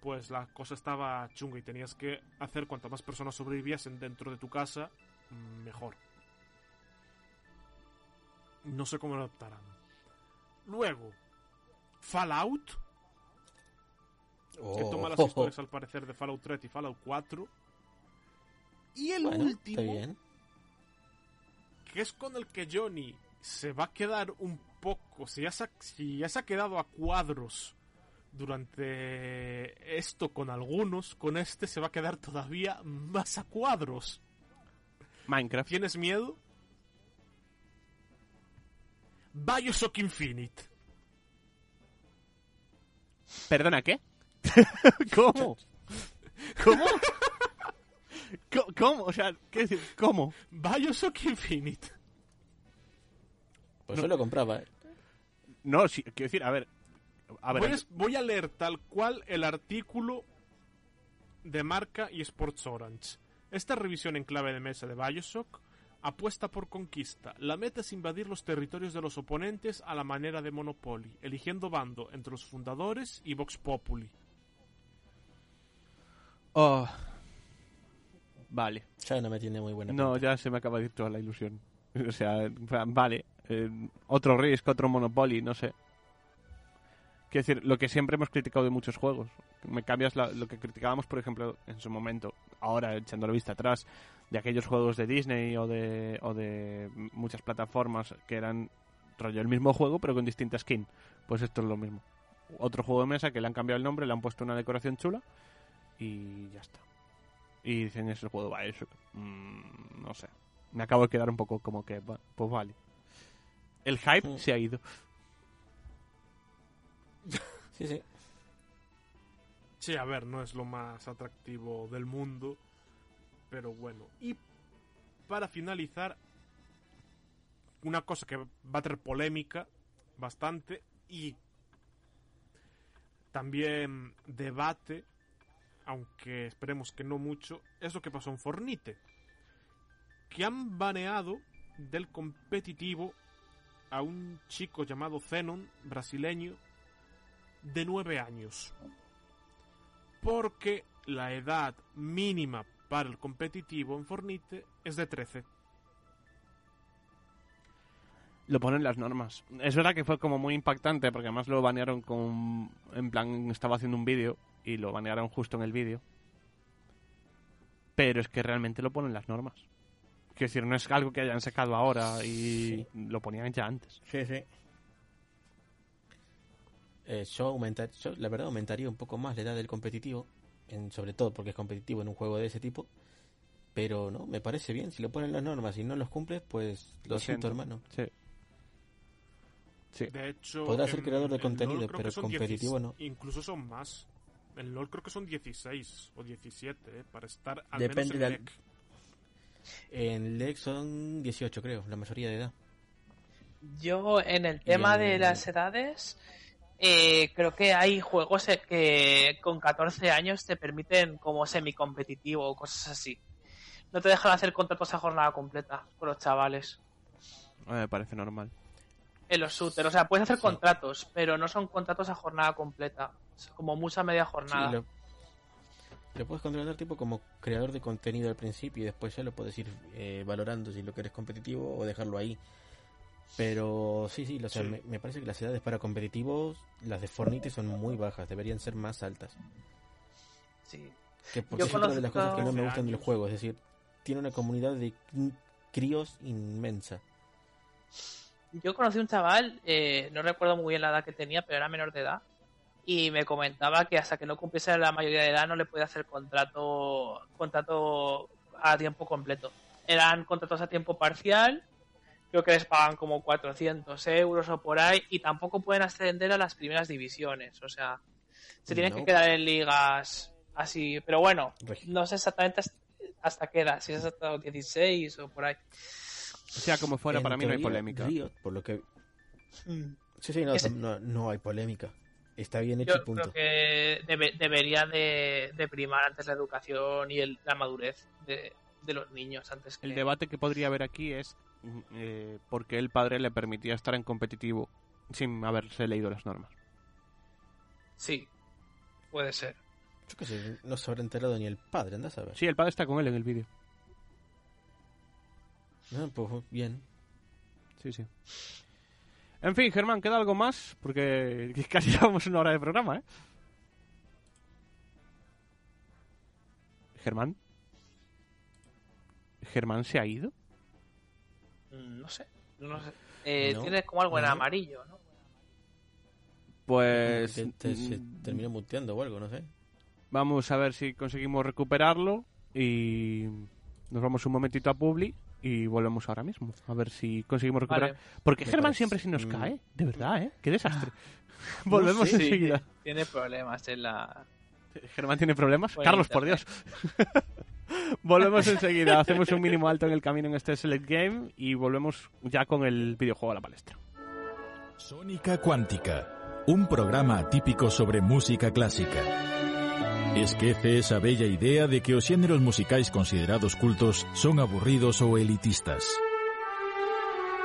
pues la cosa estaba chunga y tenías que hacer cuantas más personas sobreviviesen dentro de tu casa mm, mejor no sé cómo lo adaptarán luego Fallout que toma las Oh, historias al parecer de Fallout 3 y Fallout 4. Y el Bueno, último. Que es con el que Johnny se va a quedar un poco, si ya se ha, si ya se ha quedado a cuadros durante esto con algunos, con este se va a quedar todavía más a cuadros. Minecraft. ¿Tienes miedo? Bioshock Infinite. ¿Perdona, qué? ¿Cómo? ¿Cómo? ¿Cómo? O sea, ¿qué decir? ¿Cómo? Bioshock Infinite. Pues yo lo compraba, ¿eh? No, sí, quiero decir, a ver. A ver, voy, a, voy a leer tal cual el artículo de marca y Sports Orange. Esta revisión en clave de mesa de Bioshock apuesta por conquista. La meta es invadir los territorios de los oponentes a la manera de Monopoly, eligiendo bando entre los fundadores y Vox Populi. oh. Vale. Ya no me tiene muy buena No, pinta. ya se me acaba de ir toda la ilusión. O sea, vale. eh, otro Risk, otro Monopoly, no sé. Quiero decir, lo que siempre hemos criticado de muchos juegos. Me cambias la- lo que criticábamos, por ejemplo, en su momento, ahora echando la vista atrás, de aquellos juegos de Disney o de, o de muchas plataformas que eran rollo el mismo juego, pero con distinta skin. Pues esto es lo mismo. Otro juego de mesa que le han cambiado el nombre, le han puesto una decoración chula y ya está. Y dicen, es el juego de Bioshock. Mm, no sé. Me acabo de quedar un poco como que, va, pues vale. El hype se ha ido. Sí, sí. Sí, a ver, no es lo más atractivo del mundo, pero bueno. Y para finalizar, una cosa que va a tener polémica bastante y también debate, aunque esperemos que no mucho, es lo que pasó en Fornite. Que han baneado del competitivo a un chico llamado Zenon, brasileño, de 9 años. Porque la edad mínima para el competitivo en Fornite es de 13. Lo ponen las normas. Es verdad que fue como muy impactante porque además lo banearon con... En plan, estaba haciendo un vídeo y lo banearon justo en el vídeo. Pero es que realmente lo ponen las normas. Quiero decir, no es algo que hayan sacado ahora y lo ponían ya antes. Sí, sí. Eh, yo, aumentar, yo, la verdad, aumentaría un poco más la edad del competitivo, en, sobre todo porque es competitivo en un juego de ese tipo. Pero no, me parece bien. Si lo ponen las normas y no los cumples, pues lo, Lo siento, siento. hermano. Sí. Sí. De hecho, Podrá ser creador de en contenido, pero competitivo 16, no. Incluso son más. En LOL creo que son 16 o 17, eh, para estar al Depende menos en del- LEC. En LEX son 18, creo, la mayoría de edad. Yo, en el tema en- de las edades, eh, creo que hay juegos que con 14 años te permiten como semicompetitivo o cosas así. No te dejan hacer contratos a jornada completa con los chavales. Eh, Me parece normal. En los shooters, o sea, puedes hacer Sí. contratos, pero no son contratos a jornada completa. Es como mucha media Sí, jornada. lo, lo puedes contratar tipo como creador de contenido al principio y después ya lo puedes ir eh, valorando si lo quieres competitivo o dejarlo ahí. Pero sí, sí, o sea, Sí. Me, me parece que las edades para competitivos, las de Fortnite son muy bajas, deberían ser más altas. Sí. Que porque es otra de las cosas que no me gustan del 12 juego, es decir, tiene una comunidad de cr- críos inmensa. Yo conocí un chaval, eh, no recuerdo muy bien la edad que tenía, pero era menor de edad. Y me comentaba que hasta que no cumpliese la mayoría de edad no le podía hacer contrato, contrato a tiempo completo. Eran contratos a tiempo parcial, creo que les pagan como 400 euros o por ahí, y tampoco pueden ascender a las primeras divisiones. O sea, se tienen No. que quedar en ligas así. Pero bueno, no sé exactamente hasta- hasta qué edad, si es hasta los 16 o por ahí. Sea como fuera, En para mí no hay polémica. Riot, por lo que... Sí, sí, no, Ese- no, no hay polémica. Está bien hecho Yo punto. creo que debe- debería de, de primar antes la educación y el- la madurez de, de los niños antes que El debate que podría haber aquí es mm, eh, por qué el padre le permitía estar en competitivo sin haberse leído las normas. sí puede ser Yo qué sé, no se habrá enterado ni el padre, anda a saber. Sí, el padre está con él en el vídeo. Ah, pues bien. Sí, sí. En fin, Germán, ¿queda algo más? Porque casi llevamos una hora de programa, ¿eh? Germán. ¿Germán se ha ido? Mm, no sé no sé Eh, No, tiene como algo en amarillo no Pues Que te- se mm, terminó muteando o algo, no sé. vamos a ver si conseguimos recuperarlo y nos vamos un momentito a Publi y volvemos ahora mismo. A ver si conseguimos recuperar. vale Porque Me Germán parece- siempre se nos mm. cae, de verdad, ¿eh? Qué desastre. volvemos sé. enseguida. tiene problemas en la Germán tiene problemas. Por Carlos, por. Dios. volvemos enseguida. Hacemos un mínimo alto en el camino en este Select Game y volvemos ya con el videojuego a la palestra. Sónica Cuántica, un programa atípico sobre música clásica. Esquece esa bella idea de que os xéneros musicais considerados cultos son aburridos ou elitistas.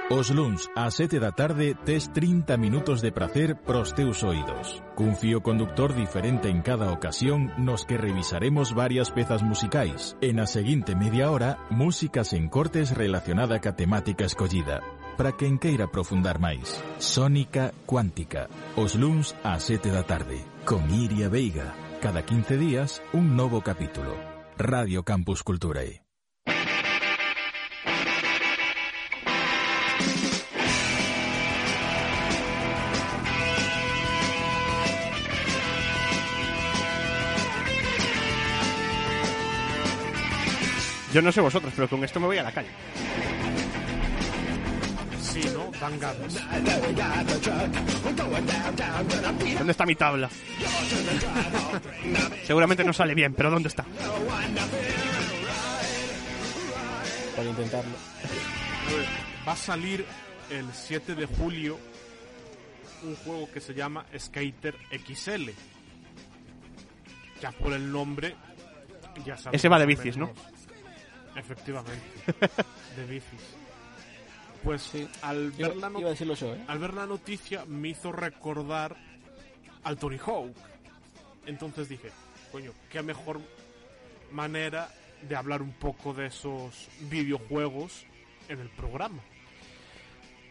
Os luns a 7 da tarde tes 30 minutos de prazer pros teus oídos. Cun fío conductor diferente en cada ocasión nos que revisaremos varias pezas musicais. E na seguinte media hora, músicas en cortes relacionada ca temática escollida. Para quen queira profundar máis. Sónica Cuántica. Os luns a 7 da tarde. Con Iria Veiga. Cada 15 días, un novo capítulo. Radio Campus Culturae. Yo no sé vosotros, pero con esto me voy a la calle. ¿Dónde está mi tabla? Seguramente no sale bien, pero ¿dónde está? Para intentarlo. Va a salir el 7 de julio un juego que se llama Skater XL. Ya por el nombre, ya sabes. Ese va de bicis, ¿no? Efectivamente, de bicis. Pues al Iba, ver la no- iba a decirlo yo, ¿eh? al ver la noticia me hizo recordar al Tony Hawk. Entonces dije, coño, qué mejor manera de hablar un poco de esos videojuegos en el programa.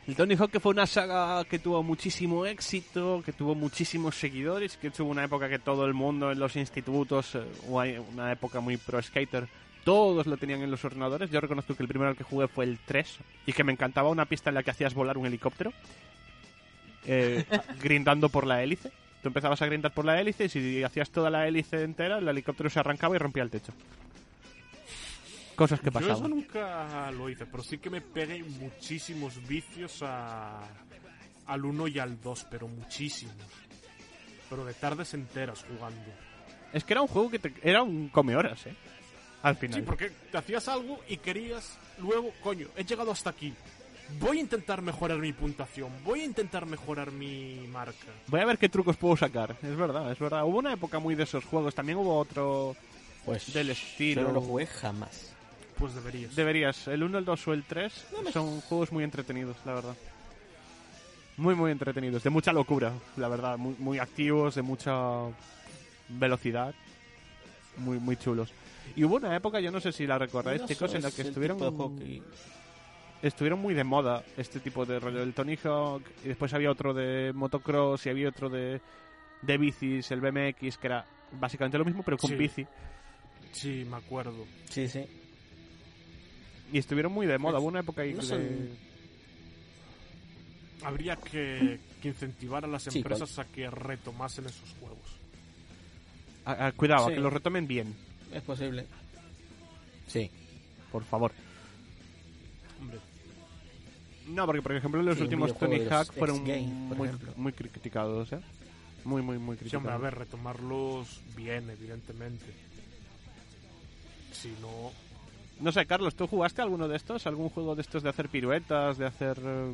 El Tony Hawk que fue una saga que tuvo muchísimo éxito, que tuvo muchísimos seguidores, que tuvo una época que todo el mundo en los institutos, eh, o hay una época muy pro skater, todos lo tenían en los ordenadores. Yo reconozco que el primero al que jugué fue el 3 y que me encantaba una pista en la que hacías volar un helicóptero, eh, grindando por la hélice. Tú empezabas a grindar por la hélice y si hacías toda la hélice entera, el helicóptero se arrancaba y rompía el techo. Cosas que Yo eso pasaban. nunca lo hice, pero sí que me pegué muchísimos vicios a, al 1 y al 2, pero muchísimos. Pero de tardes enteras jugando. Es que era un juego que te- era un come horas, ¿eh? Al final. Sí, porque te hacías algo y querías luego, coño, he llegado hasta aquí. Voy a intentar mejorar mi puntuación, voy a intentar mejorar mi marca. Voy a ver qué trucos puedo sacar. Es verdad, es verdad. Hubo una época muy de esos juegos. También hubo otro Pues del yo estilo. no lo jugué jamás. Pues deberías. Deberías. El 1, el 2 o el 3 son juegos muy entretenidos, la verdad. Muy, muy entretenidos. De mucha locura, la verdad. Muy, muy activos, de mucha velocidad. Muy, muy chulos. Y hubo una época, yo no sé si la recordáis, No chicos, en la que el estuvieron estuvieron muy de moda este tipo de rollo del Tony Hawk y después había otro de motocross y había otro de, de bicis, el BMX, que era básicamente lo mismo pero con Sí. bici. Sí, me acuerdo. Sí, sí. Y estuvieron muy de moda, hubo una época ahí no de... son- Habría que, que incentivar a las Sí, empresas a que retomasen esos juegos. Ah, ah, cuidado, a que lo retomen bien, Es posible. Sí. por favor. Hombre, No, porque por ejemplo los Sí, últimos Tony Hawk fueron muy, muy criticados, ¿eh? Muy, muy, muy sí, criticados. hombre, a ver, retomarlos bien, evidentemente. Si no, No sé, Carlos, ¿tú jugaste alguno de estos? ¿Algún juego de estos de hacer piruetas, de hacer... eh,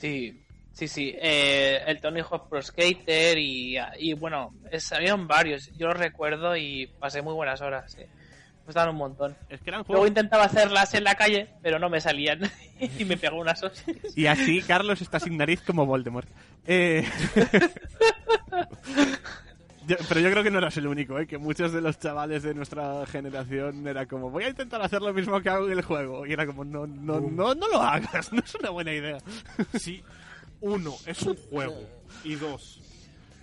Sí, sí, sí. Eh, el Tony Hawk Pro Skater y, y bueno, habían varios. Yo los recuerdo y pasé muy buenas horas. Sí. Me gustaban un montón. Es que eran Luego intentaba hacerlas en la calle, pero no me salían. y me pegó unas hostias. Y así Carlos está sin nariz como Voldemort. Eh... Yo- pero yo creo que no eras el único, ¿eh? que muchos de los chavales de nuestra generación era como, voy a intentar hacer lo mismo que hago en el juego. Y era como, no, no, no, no lo hagas, no es una buena idea. si uno es un juego y dos,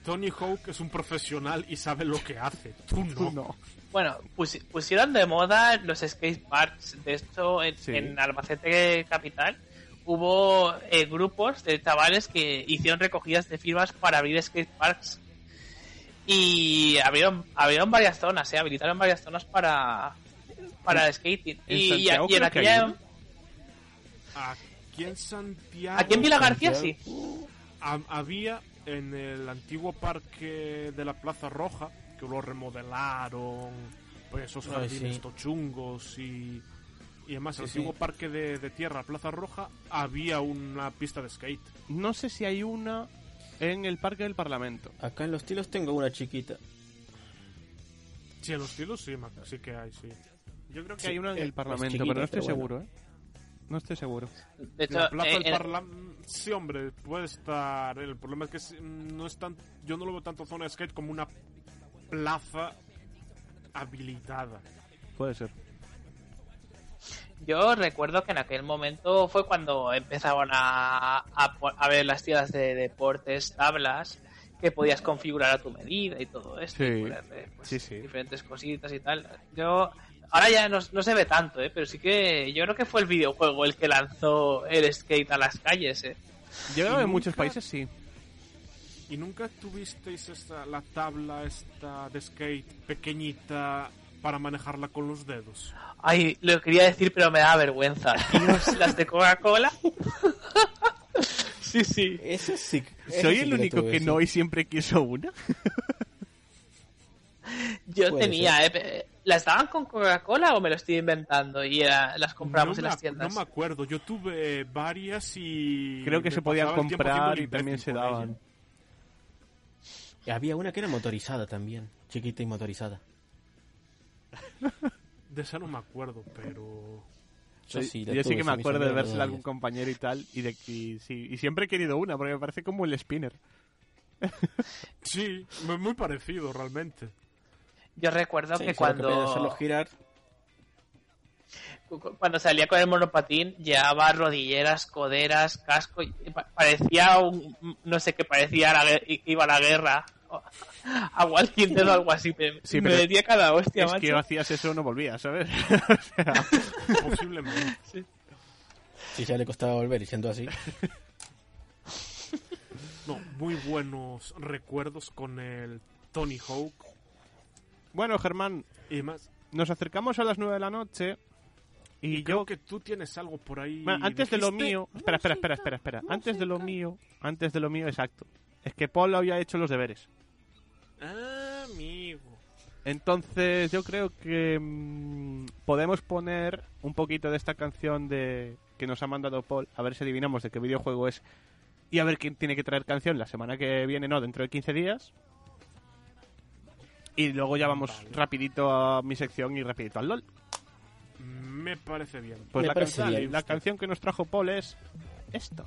Tony Hawk es un profesional y sabe lo que hace. Tú no. Tú no. Bueno, pusi- pusieron de moda los skate parks. De hecho, en, Sí. en Albacete Capital hubo eh, grupos de chavales que hicieron recogidas de firmas para abrir skate parks. Y abrieron, abrieron varias zonas, ¿eh? habilitaron varias zonas para, para skating. en Y, y- en hay aquella. uno. Aquí en Santiago. Aquí en Vila García sí. ha- había en el antiguo parque de la Plaza Roja, que lo remodelaron pues, esos jardines sí. tochungos y... Y además, el Sí, antiguo sí. parque de, de tierra, Plaza Roja, había una pista de skate. No sé si hay una en el Parque del Parlamento. Acá en los tilos tengo una chiquita. Sí, en los tilos sí, sí que hay, sí. Yo creo que Sí, hay una en eh, el es Parlamento, pero no estoy pero seguro, ¿eh? No estoy seguro. De hecho, la plaza eh, del Parlamento... Sí, hombre, puede estar... El problema es que sí, no es tan... Yo no lo veo tanto zona de skate como una plaza habilitada. Puede ser. Yo recuerdo que en aquel momento fue cuando empezaban a, a, ver las tiendas de deportes, tablas, que podías configurar a tu medida y todo esto. Sí. y ponerle, pues, Sí, sí. Diferentes cositas y tal. Yo, ahora ya no, no se ve tanto, ¿eh? pero sí que yo creo que fue el videojuego el que lanzó el skate a las calles. ¿eh? Yo creo que en muchos países sí. ¿Y nunca tuvisteis esta, la tabla esta de skate pequeñita para manejarla con los dedos? Ay, lo quería decir, pero me da vergüenza. Dios, las de Coca-Cola. sí, sí. Eso sí. eso ¿Soy sí el único tuve, que sí. no y siempre quiso una? Yo Puede tenía, eh, ¿las daban con Coca-Cola o me lo estoy inventando? Y era- las compramos no en las tiendas. No me acuerdo, yo tuve varias y... Creo que se podían tiempo comprar y también se daban. Y Había una que era motorizada también. Chiquita y motorizada. De esa no me acuerdo, pero... Yo sí, la Yo sí que me acuerdo de vérsela a algún compañero y tal. Y, de, y, sí, y siempre he querido una, porque me parece como el spinner. Sí, mu- muy parecido realmente. Yo recuerdo Sí, que solo que cuando, girar. cu- cuando salía con el monopatín llevaba rodilleras, coderas, casco y parecía un, no sé qué parecía la iba a la guerra a Walking Dead o algo así me, Sí, me metía cada hostia es macho. que hacías eso no volvías, ¿sabes? O sea, Posiblemente. Si ya le costaba volver y siendo así. No, muy buenos recuerdos con el Tony Hawk. Bueno, Germán, Y más, nos acercamos a las 9 de la noche. Y, creo yo que tú tienes algo por ahí. Bueno, antes de lo mío, espera, espera, espera, espera, espera. Antes de lo mío, antes de lo mío, exacto. Es que Paul había hecho los deberes. Ah, amigo. Entonces, yo creo que mm, podemos poner un poquito de esta canción de que nos ha mandado Paul, a ver si adivinamos de qué videojuego es y a ver quién tiene que traer canción la semana que viene, no, dentro de 15 días. Y luego ya vamos Vale. rapidito a mi sección y rapidito al LOL. Me parece bien. Pues Me la, parece canción, bien. la canción que nos trajo Paul es esto.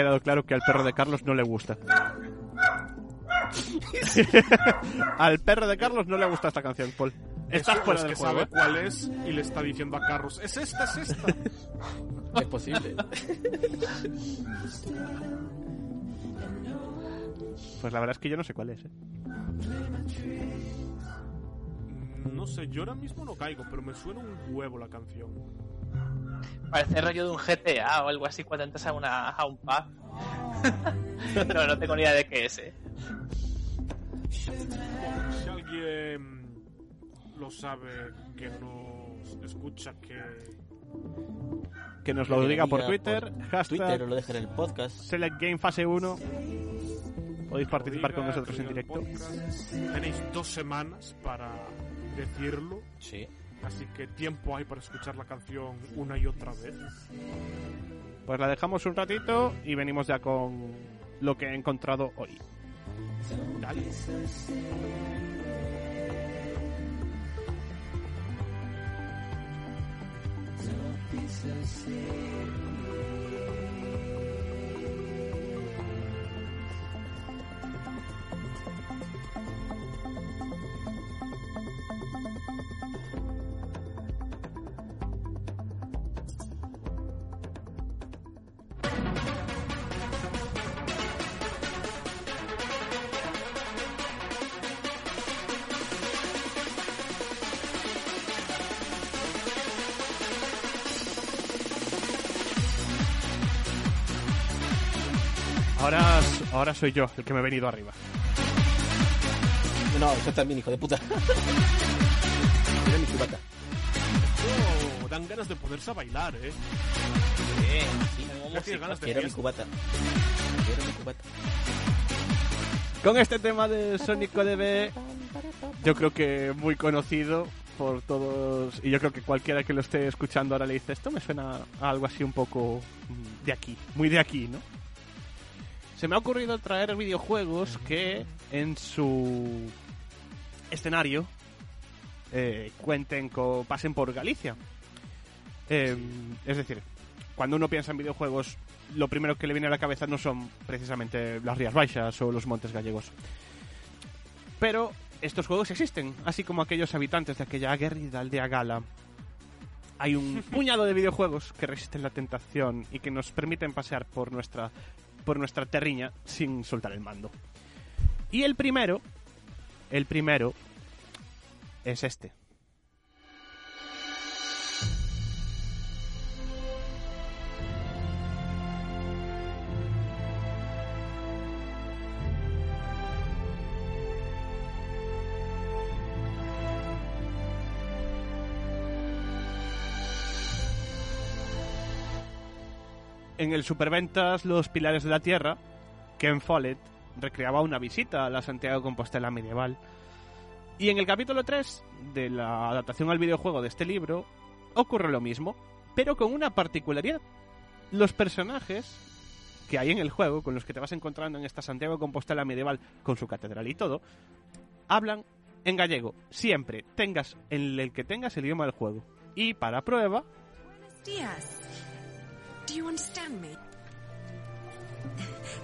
Quedado claro que al perro de Carlos no le gusta. al perro de Carlos no le gusta esta canción, Paul. Estás Eso fuera es del que juego. sabe ¿eh? cuál es y le está diciendo a Carlos, es esta, es esta. Es posible. Pues la verdad es que yo no sé cuál es. ¿eh? Mm, no sé, yo ahora mismo no caigo, pero me suena un huevo la canción. Parece rollo de un GTA o algo así cuando entras a, una, a un pub no, no tengo ni idea de qué es eh. Si alguien lo sabe, que nos escucha, que... Que nos lo diga por Twitter. Hashtag Twitter o lo dejen en el podcast. Select Game Fase 1. Podéis participar con nosotros en el directo. podcast. Tenéis dos semanas para decirlo, Sí así que tiempo hay para escuchar la canción una y otra vez. Pues la dejamos un ratito y venimos ya con lo que he encontrado hoy. Dale. Ahora soy yo el que me he venido arriba. No, eso también, hijo de puta. Mira mi cubata. Oh, dan ganas de ponerse a bailar, ¿eh? Ganas de Quiero mi cubata. Quiero mi cubata. Con este tema de Sonic DB, yo creo que muy conocido por todos, y yo creo que cualquiera que lo esté escuchando ahora le dice, esto me suena a algo así un poco mm, de aquí, muy de aquí, ¿no? Se me ha ocurrido traer videojuegos que en su escenario eh, cuenten con, pasen por Galicia. Eh, es decir, cuando uno piensa en videojuegos, lo primero que le viene a la cabeza no son precisamente las Rías Baixas o los Montes Gallegos. Pero estos juegos existen, así como aquellos habitantes de aquella aguerrida aldea gala. Hay un puñado de videojuegos que resisten la tentación y que nos permiten pasear por nuestra, por nuestra terriña sin soltar el mando. Y el primero, el primero, es este. En el Superventas Los Pilares de la Tierra, Ken Follett recreaba una visita a la Santiago Compostela medieval. Y en el capítulo 3 de la adaptación al videojuego de este libro ocurre lo mismo, pero con una particularidad. Los personajes que hay en el juego, con los que te vas encontrando en esta Santiago Compostela medieval, con su catedral y todo, hablan en gallego, siempre, tengas en el que tengas el idioma del juego. Y para prueba, Buenos días. Do you understand me?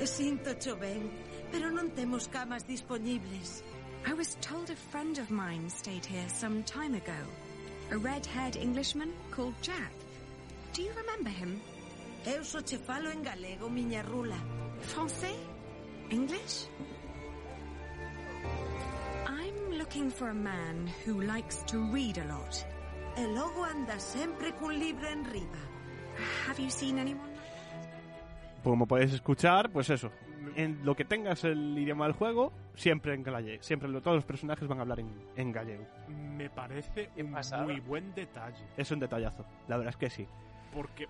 Sinto ben, pero non temos camas disponibles. I was told a friend of mine stayed here some time ago. A red-haired Englishman called Jack. Do you remember him? Eu só che falo en galego, miña rula. Francais? English? I'm looking for a man who likes to read a lot. E logo anda sempre cun libro en riba. Have you seen anyone? como podéis escuchar, pues eso, en lo que tengas el idioma del juego, siempre en gallego, siempre todos los personajes van a hablar en, en gallego. Me parece un pasada. muy buen detalle. Es un detallazo, la verdad es que sí. Porque,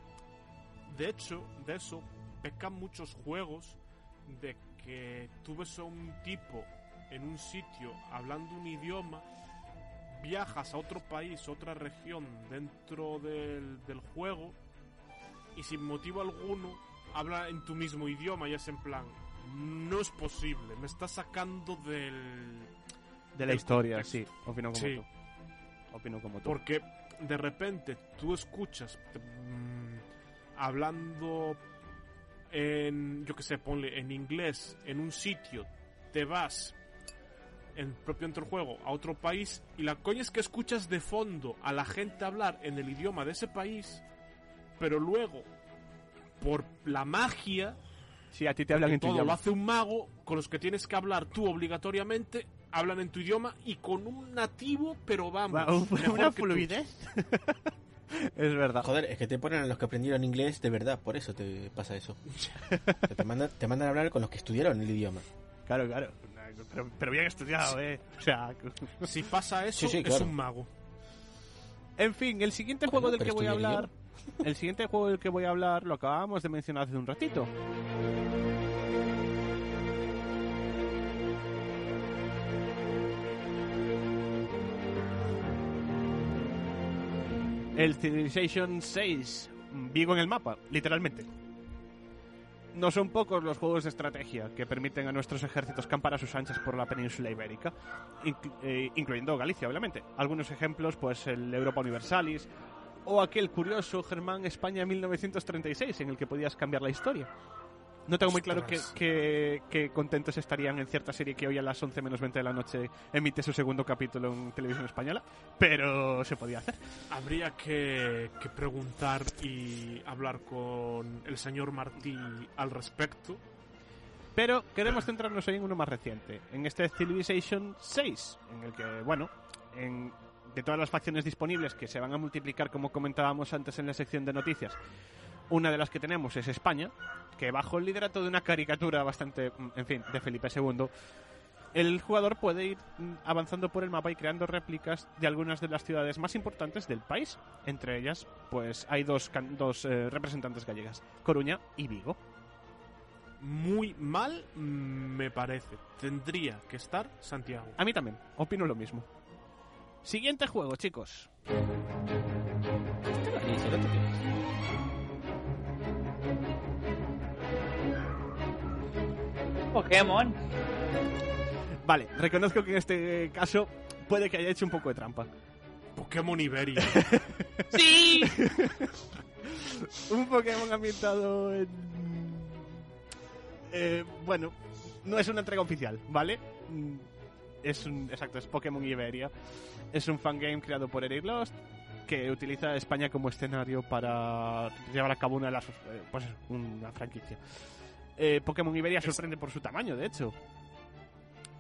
de hecho, de eso pecan muchos juegos de que tú ves a un tipo en un sitio hablando un idioma, viajas a otro país, otra región dentro del, del juego y sin motivo alguno habla en tu mismo idioma y es en plan, no es posible, me estás sacando del... De la del historia, contexto". sí, opino como Sí. tú. Opino como tú. Porque de repente tú escuchas mm, hablando en, yo que sé, ponle en inglés en un sitio, te vas en propio entre el juego a otro país y la coña es que escuchas de fondo a la gente hablar en el idioma de ese país, pero luego por la magia Sí, a ti te hablan en tu todo lo idioma. hace un mago con los que tienes que hablar tú obligatoriamente hablan en tu idioma y con un nativo pero vamos Va, un- mejor una que fluidez. es verdad. Joder, es que te ponen a los que aprendieron inglés de verdad, por eso te pasa eso. Te, mandan, te mandan a hablar con los que estudiaron el idioma. Claro, claro. Pero, pero bien estudiado, eh. O sea, Si pasa eso, Sí, sí, es un mago. En fin, el siguiente juego del que voy a hablar. El siguiente juego del que voy a hablar lo acabamos de mencionar hace un ratito. El Civilization 6. Vigo en el mapa, literalmente. No son pocos los juegos de estrategia que permiten a nuestros ejércitos campar a sus anchas por la península ibérica, eh, incluyendo Galicia, obviamente. Algunos ejemplos, pues el Europa Universalis, o aquel curioso Germán España 1936 en el que podías cambiar la historia. No tengo muy claro qué, Ostras. qué- qué contentos estarían en cierta serie que hoy a las 11 menos 20 de la noche emite su segundo capítulo en televisión española, pero se podía hacer. Habría que, que preguntar y hablar con el señor Martí al respecto. Pero queremos centrarnos hoy en uno más reciente, en este Civilization 6, en el que, bueno, en, de todas las facciones disponibles que se van a multiplicar, como comentábamos antes en la sección de noticias, Una de las que tenemos es España, que bajo el liderato de una caricatura bastante, en fin, de Felipe II, el jugador puede ir mm, avanzando por el mapa y creando réplicas de algunas de las ciudades más importantes del país. Entre ellas, pues hay dos, dos eh, representantes gallegas, Coruña y Vigo. Muy mal mm, me parece. Tendría que estar Santiago. A mí también, opino lo mismo. Siguiente juego, chicos. Y si no te quedas. Pokémon. Vale, reconozco que en este caso puede que haya hecho un poco de trampa. Pokémon Iberia. ¡Sí! un Pokémon ambientado en... Eh, bueno, no es una entrega oficial, ¿vale? Es un... Exacto, es Pokémon Iberia. Es un fangame creado por Eric Lost que utiliza a España como escenario para llevar a cabo una de las... eh, pues una franquicia. Eh, Pokémon Iberia sorprende por su tamaño, de hecho.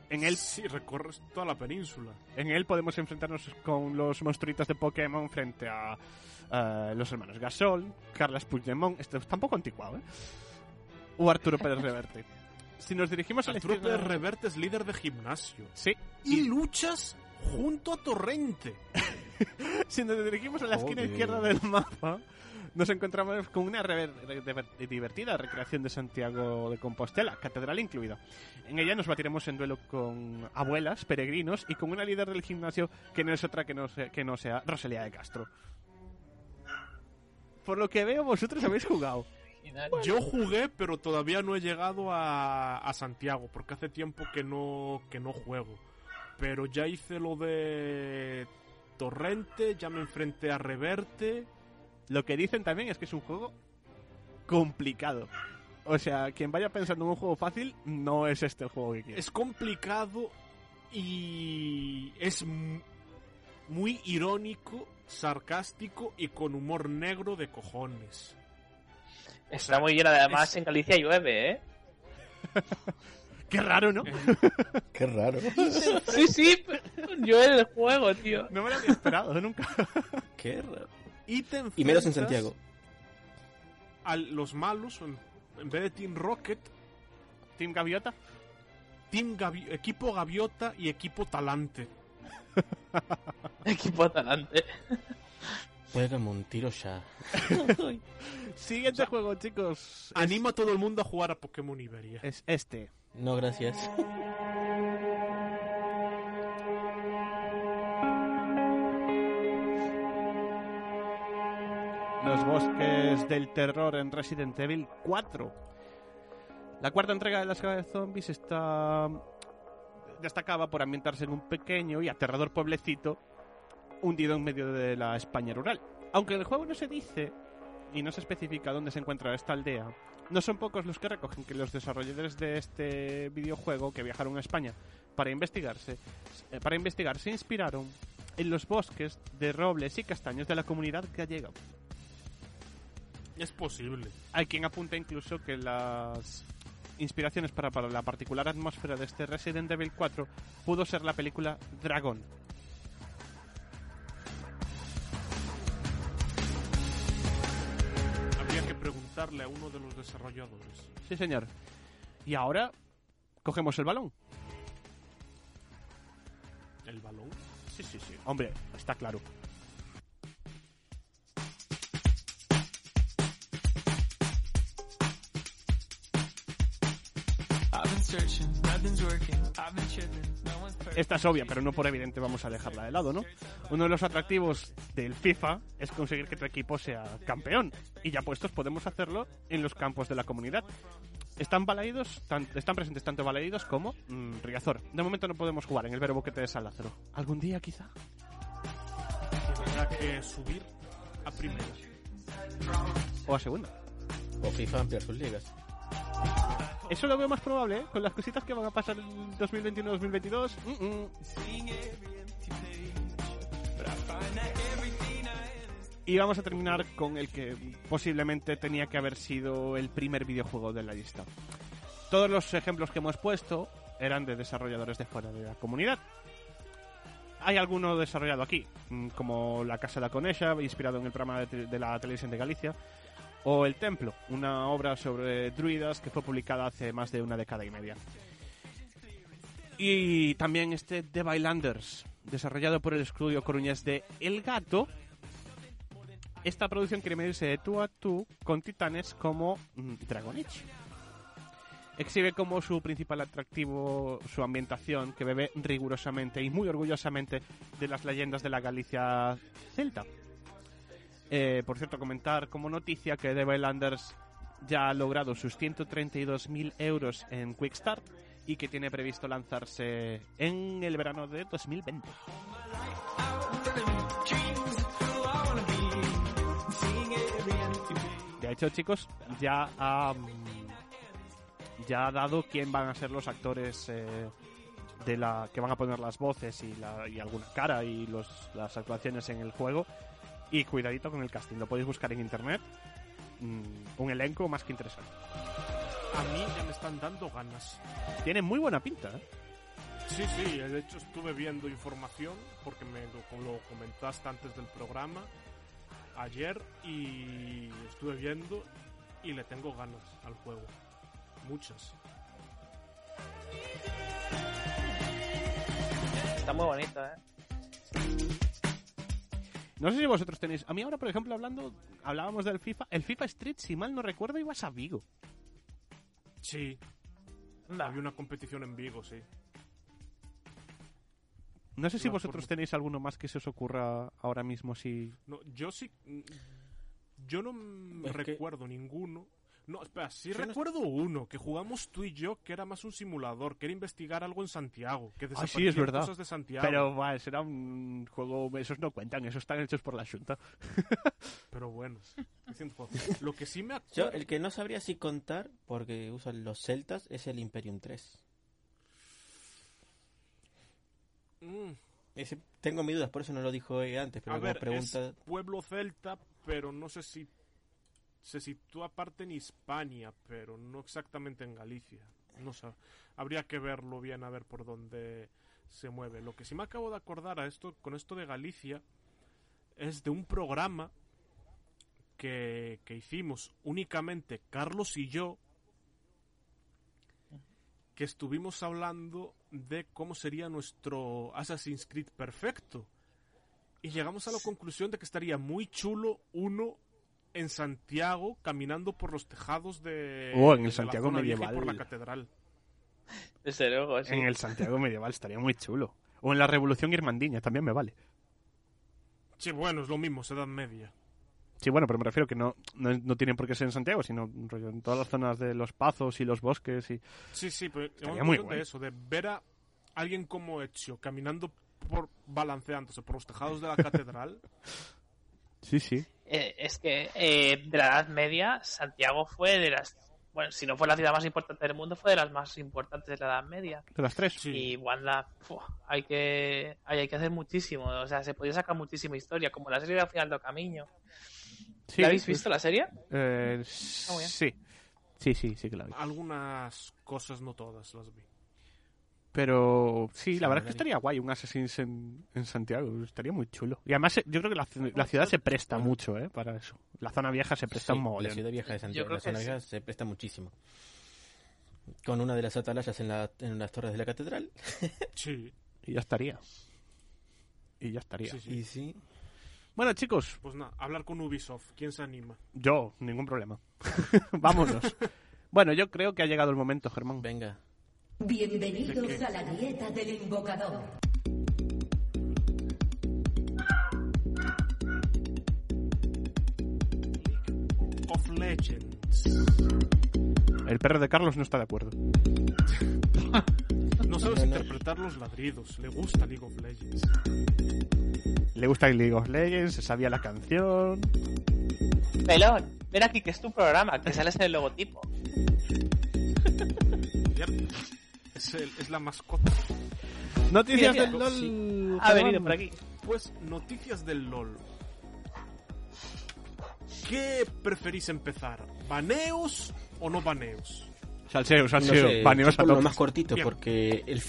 En él Sí, recorres toda la península. en él podemos enfrentarnos con los monstruitos de Pokémon frente a eh, los hermanos Gasol, Carlas Puigdemont, esto está un poco anticuado, ¿eh? O Arturo Pérez Reverte. Si nos dirigimos a la Arturo izquierda... Pérez Reverte es líder de gimnasio. Sí, Y luchas junto a Torrente. si nos dirigimos a la esquina izquierda del mapa, nos encontramos con una divertida recreación de Santiago de Compostela, catedral incluida. En ella nos batiremos en duelo con abuelas, peregrinos y con una líder del gimnasio que no es otra que no, se- que no sea Rosalía de Castro. Por lo que veo, vosotros habéis jugado. Yo jugué, pero todavía no he llegado a, a Santiago, porque hace tiempo que no, que no juego. Pero ya hice lo de Torrente, ya me enfrenté a Reverte. Lo que dicen también es que es un juego complicado. O sea, quien vaya pensando en un juego fácil, no es este el juego que quiere. Es complicado y es muy irónico, sarcástico y con humor negro de cojones. Está muy bien, además es- en Galicia llueve, ¿eh? Qué raro, ¿no? Qué raro. Sí, sí, llueve el juego, tío. No me lo había esperado nunca. Qué raro. Y, te Y menos en Santiago. A los malos, en, en vez de Team Rocket, Team Gaviota. Team Gavi- equipo Gaviota y equipo Talante. Equipo talante. Pégame un tiro ya. Siguiente juego, chicos. Es- Animo a todo el mundo a jugar a Pokémon Iberia. Es este. No, gracias. Los bosques del terror en Resident Evil 4. La cuarta entrega de la saga de zombies está destacaba por ambientarse en un pequeño y aterrador pueblecito hundido en medio de la España rural. Aunque en el juego no se dice y no se especifica dónde se encuentra esta aldea, no son pocos los que recogen que los desarrolladores de este videojuego que viajaron a España para investigarse, eh, para investigar se inspiraron en los bosques de robles y castaños de la comunidad gallega. Es posible. Hay quien apunta incluso que las inspiraciones para, para la particular atmósfera de este Resident Evil 4 pudo ser la película Dragon. Preguntarle a uno de los desarrolladores. Sí, señor. Y ahora cogemos el balón. ¿El balón? Sí, sí, sí. Hombre, está claro. Esta es obvia, pero no por evidente vamos a dejarla de lado, ¿no? Uno de los atractivos del FIFA es conseguir que tu equipo sea campeón. Y ya puestos podemos hacerlo en los campos de la comunidad. Están balaídos, tan- están presentes tanto balaídos como mm, Riazor. De momento no podemos jugar en el verbo que te de San Lázaro. ¿Algún día quizá? Tendrá que subir a primera. O a segunda. O FIFA ampliar sus ligas. Eso lo veo más probable, ¿eh? Con las cositas que van a pasar en 2021-2022. mm, mm. Y vamos a terminar con el que posiblemente tenía que haber sido el primer videojuego de la lista. Todos los ejemplos que hemos puesto eran de desarrolladores de fuera de la comunidad. Hay alguno desarrollado aquí, mm, como La Casa de la Conexa, inspirado en el programa de, de la televisión de Galicia, o El Templo, una obra sobre druidas que fue publicada hace más de una década y media. Y también este The Bailanders, desarrollado por el estudio coruñés de El Gato. Esta producción quiere medirse de tú a tú con titanes como mm, Dragon. Exhibe como su principal atractivo su ambientación, que bebe rigurosamente y muy orgullosamente de las leyendas de la Galicia celta. Eh, por cierto, comentar como noticia que The Bailanders ya ha logrado sus 132.000 euros en Quickstart y que tiene previsto lanzarse en el verano de 2020. De hecho, chicos, ya ha, ya ha dado quién van a ser los actores eh, de la que van a poner las voces y, la, y alguna cara y los, las actuaciones en el juego. Y cuidadito con el casting, lo podéis buscar en internet. Mm, un elenco más que interesante. A mí ya me están dando ganas. Tiene muy buena pinta, ¿eh? Sí, sí, de hecho estuve viendo información porque me lo, lo comentaste antes del programa ayer y estuve viendo y le tengo ganas al juego. Muchas. Está muy bonito, ¿eh? No sé si vosotros tenéis. A mí ahora, por ejemplo, hablando, hablábamos del FIFA. El FIFA Street, si mal no recuerdo, ibas a Vigo. Sí. Anda. Había una competición en Vigo, sí. No sé si No, vosotros por- tenéis alguno más que se os ocurra ahora mismo si. No, yo sí. Yo no que- recuerdo ninguno. No, espera, sí Yo no- recuerdo uno que jugamos tú y yo que era más un simulador, que era investigar algo en Santiago. Que Ah, sí, es verdad. cosas de Santiago. Pero, va, será un juego. Esos no cuentan, esos están hechos por la Junta. Pero bueno, lo que sí me Yo, acuerdo. el que no sabría si contar, porque usan los celtas, es el Imperium 3. Mm, Ese, tengo mis dudas, por eso no lo dijo eh, antes, pero a como ver, pregunta... es pueblo celta, pero no sé si se sitúa aparte en Hispania, pero no exactamente en Galicia. No sé, habría que verlo bien a ver por dónde se mueve. Lo que sí me acabo de acordar a esto, con esto de Galicia es de un programa que, que hicimos únicamente Carlos y yo, que estuvimos hablando de cómo sería nuestro Assassin's Creed perfecto. Y llegamos a la conclusión de que estaría muy chulo uno en Santiago caminando por los tejados de, Oh, en el Santiago medieval. por la catedral. Desde luego, sí. En el Santiago medieval estaría muy chulo. O en la Revolución Irmandiña, también me vale. Sí, bueno, es lo mismo, es Edad Media. Sí, bueno, pero me refiero que no, no, no tienen por qué ser en Santiago, sino en todas las zonas de los pazos y los bosques. y Sí, sí, pero Estaría muy guay. de eso, de ver a alguien como Ezio caminando por balanceándose por los tejados de la catedral. Sí, sí. Eh, es que eh, de la Edad Media, Santiago fue de las. Bueno, si no fue la ciudad más importante del mundo, fue de las más importantes de la Edad Media. De las tres. Sí. Y Wanda, hay que hay, hay que hacer muchísimo. O sea, se podía sacar muchísima historia, como la serie de Final do Camino. Sí, ¿La habéis visto la serie? eh, muy bien. sí. Sí, sí, sí que la vi. Algunas cosas, no todas, las vi. Pero sí, la verdad es que estaría guay un Assassin's en, en Santiago. Estaría muy chulo. Y además, eh, yo creo que la, ci- la ciudad se presta mucho, ¿eh? Para eso. La zona vieja se presta Sí, un la mogollón. ciudad vieja de Santiago, la zona vieja se presta muchísimo. Con una de las atalayas en, la, en las torres de la catedral. Sí, Y ya estaría. Y ya estaría. sí, sí. Y sí, Bueno, chicos, Pues nada, hablar con Ubisoft, ¿quién se anima? yo, ningún problema. Vámonos. bueno, yo creo que ha llegado el momento, Germán. venga. Bienvenidos a la grieta del invocador. Of Legends. El perro de Carlos no está de acuerdo. No sabes interpretar los ladridos, le gusta League of Legends. Le gusta el League of Legends, se sabía la canción. Pelón, ven aquí que es tu programa, que sales en el logotipo. Es, el- es la mascota. Noticias del. LOL. Ha venido por aquí. Pues noticias del LOL. ¿Qué preferís empezar? ¿Baneos o no baneos? Salseo, No salseo. sé, baneos a tope. más cortito, Bien. porque el,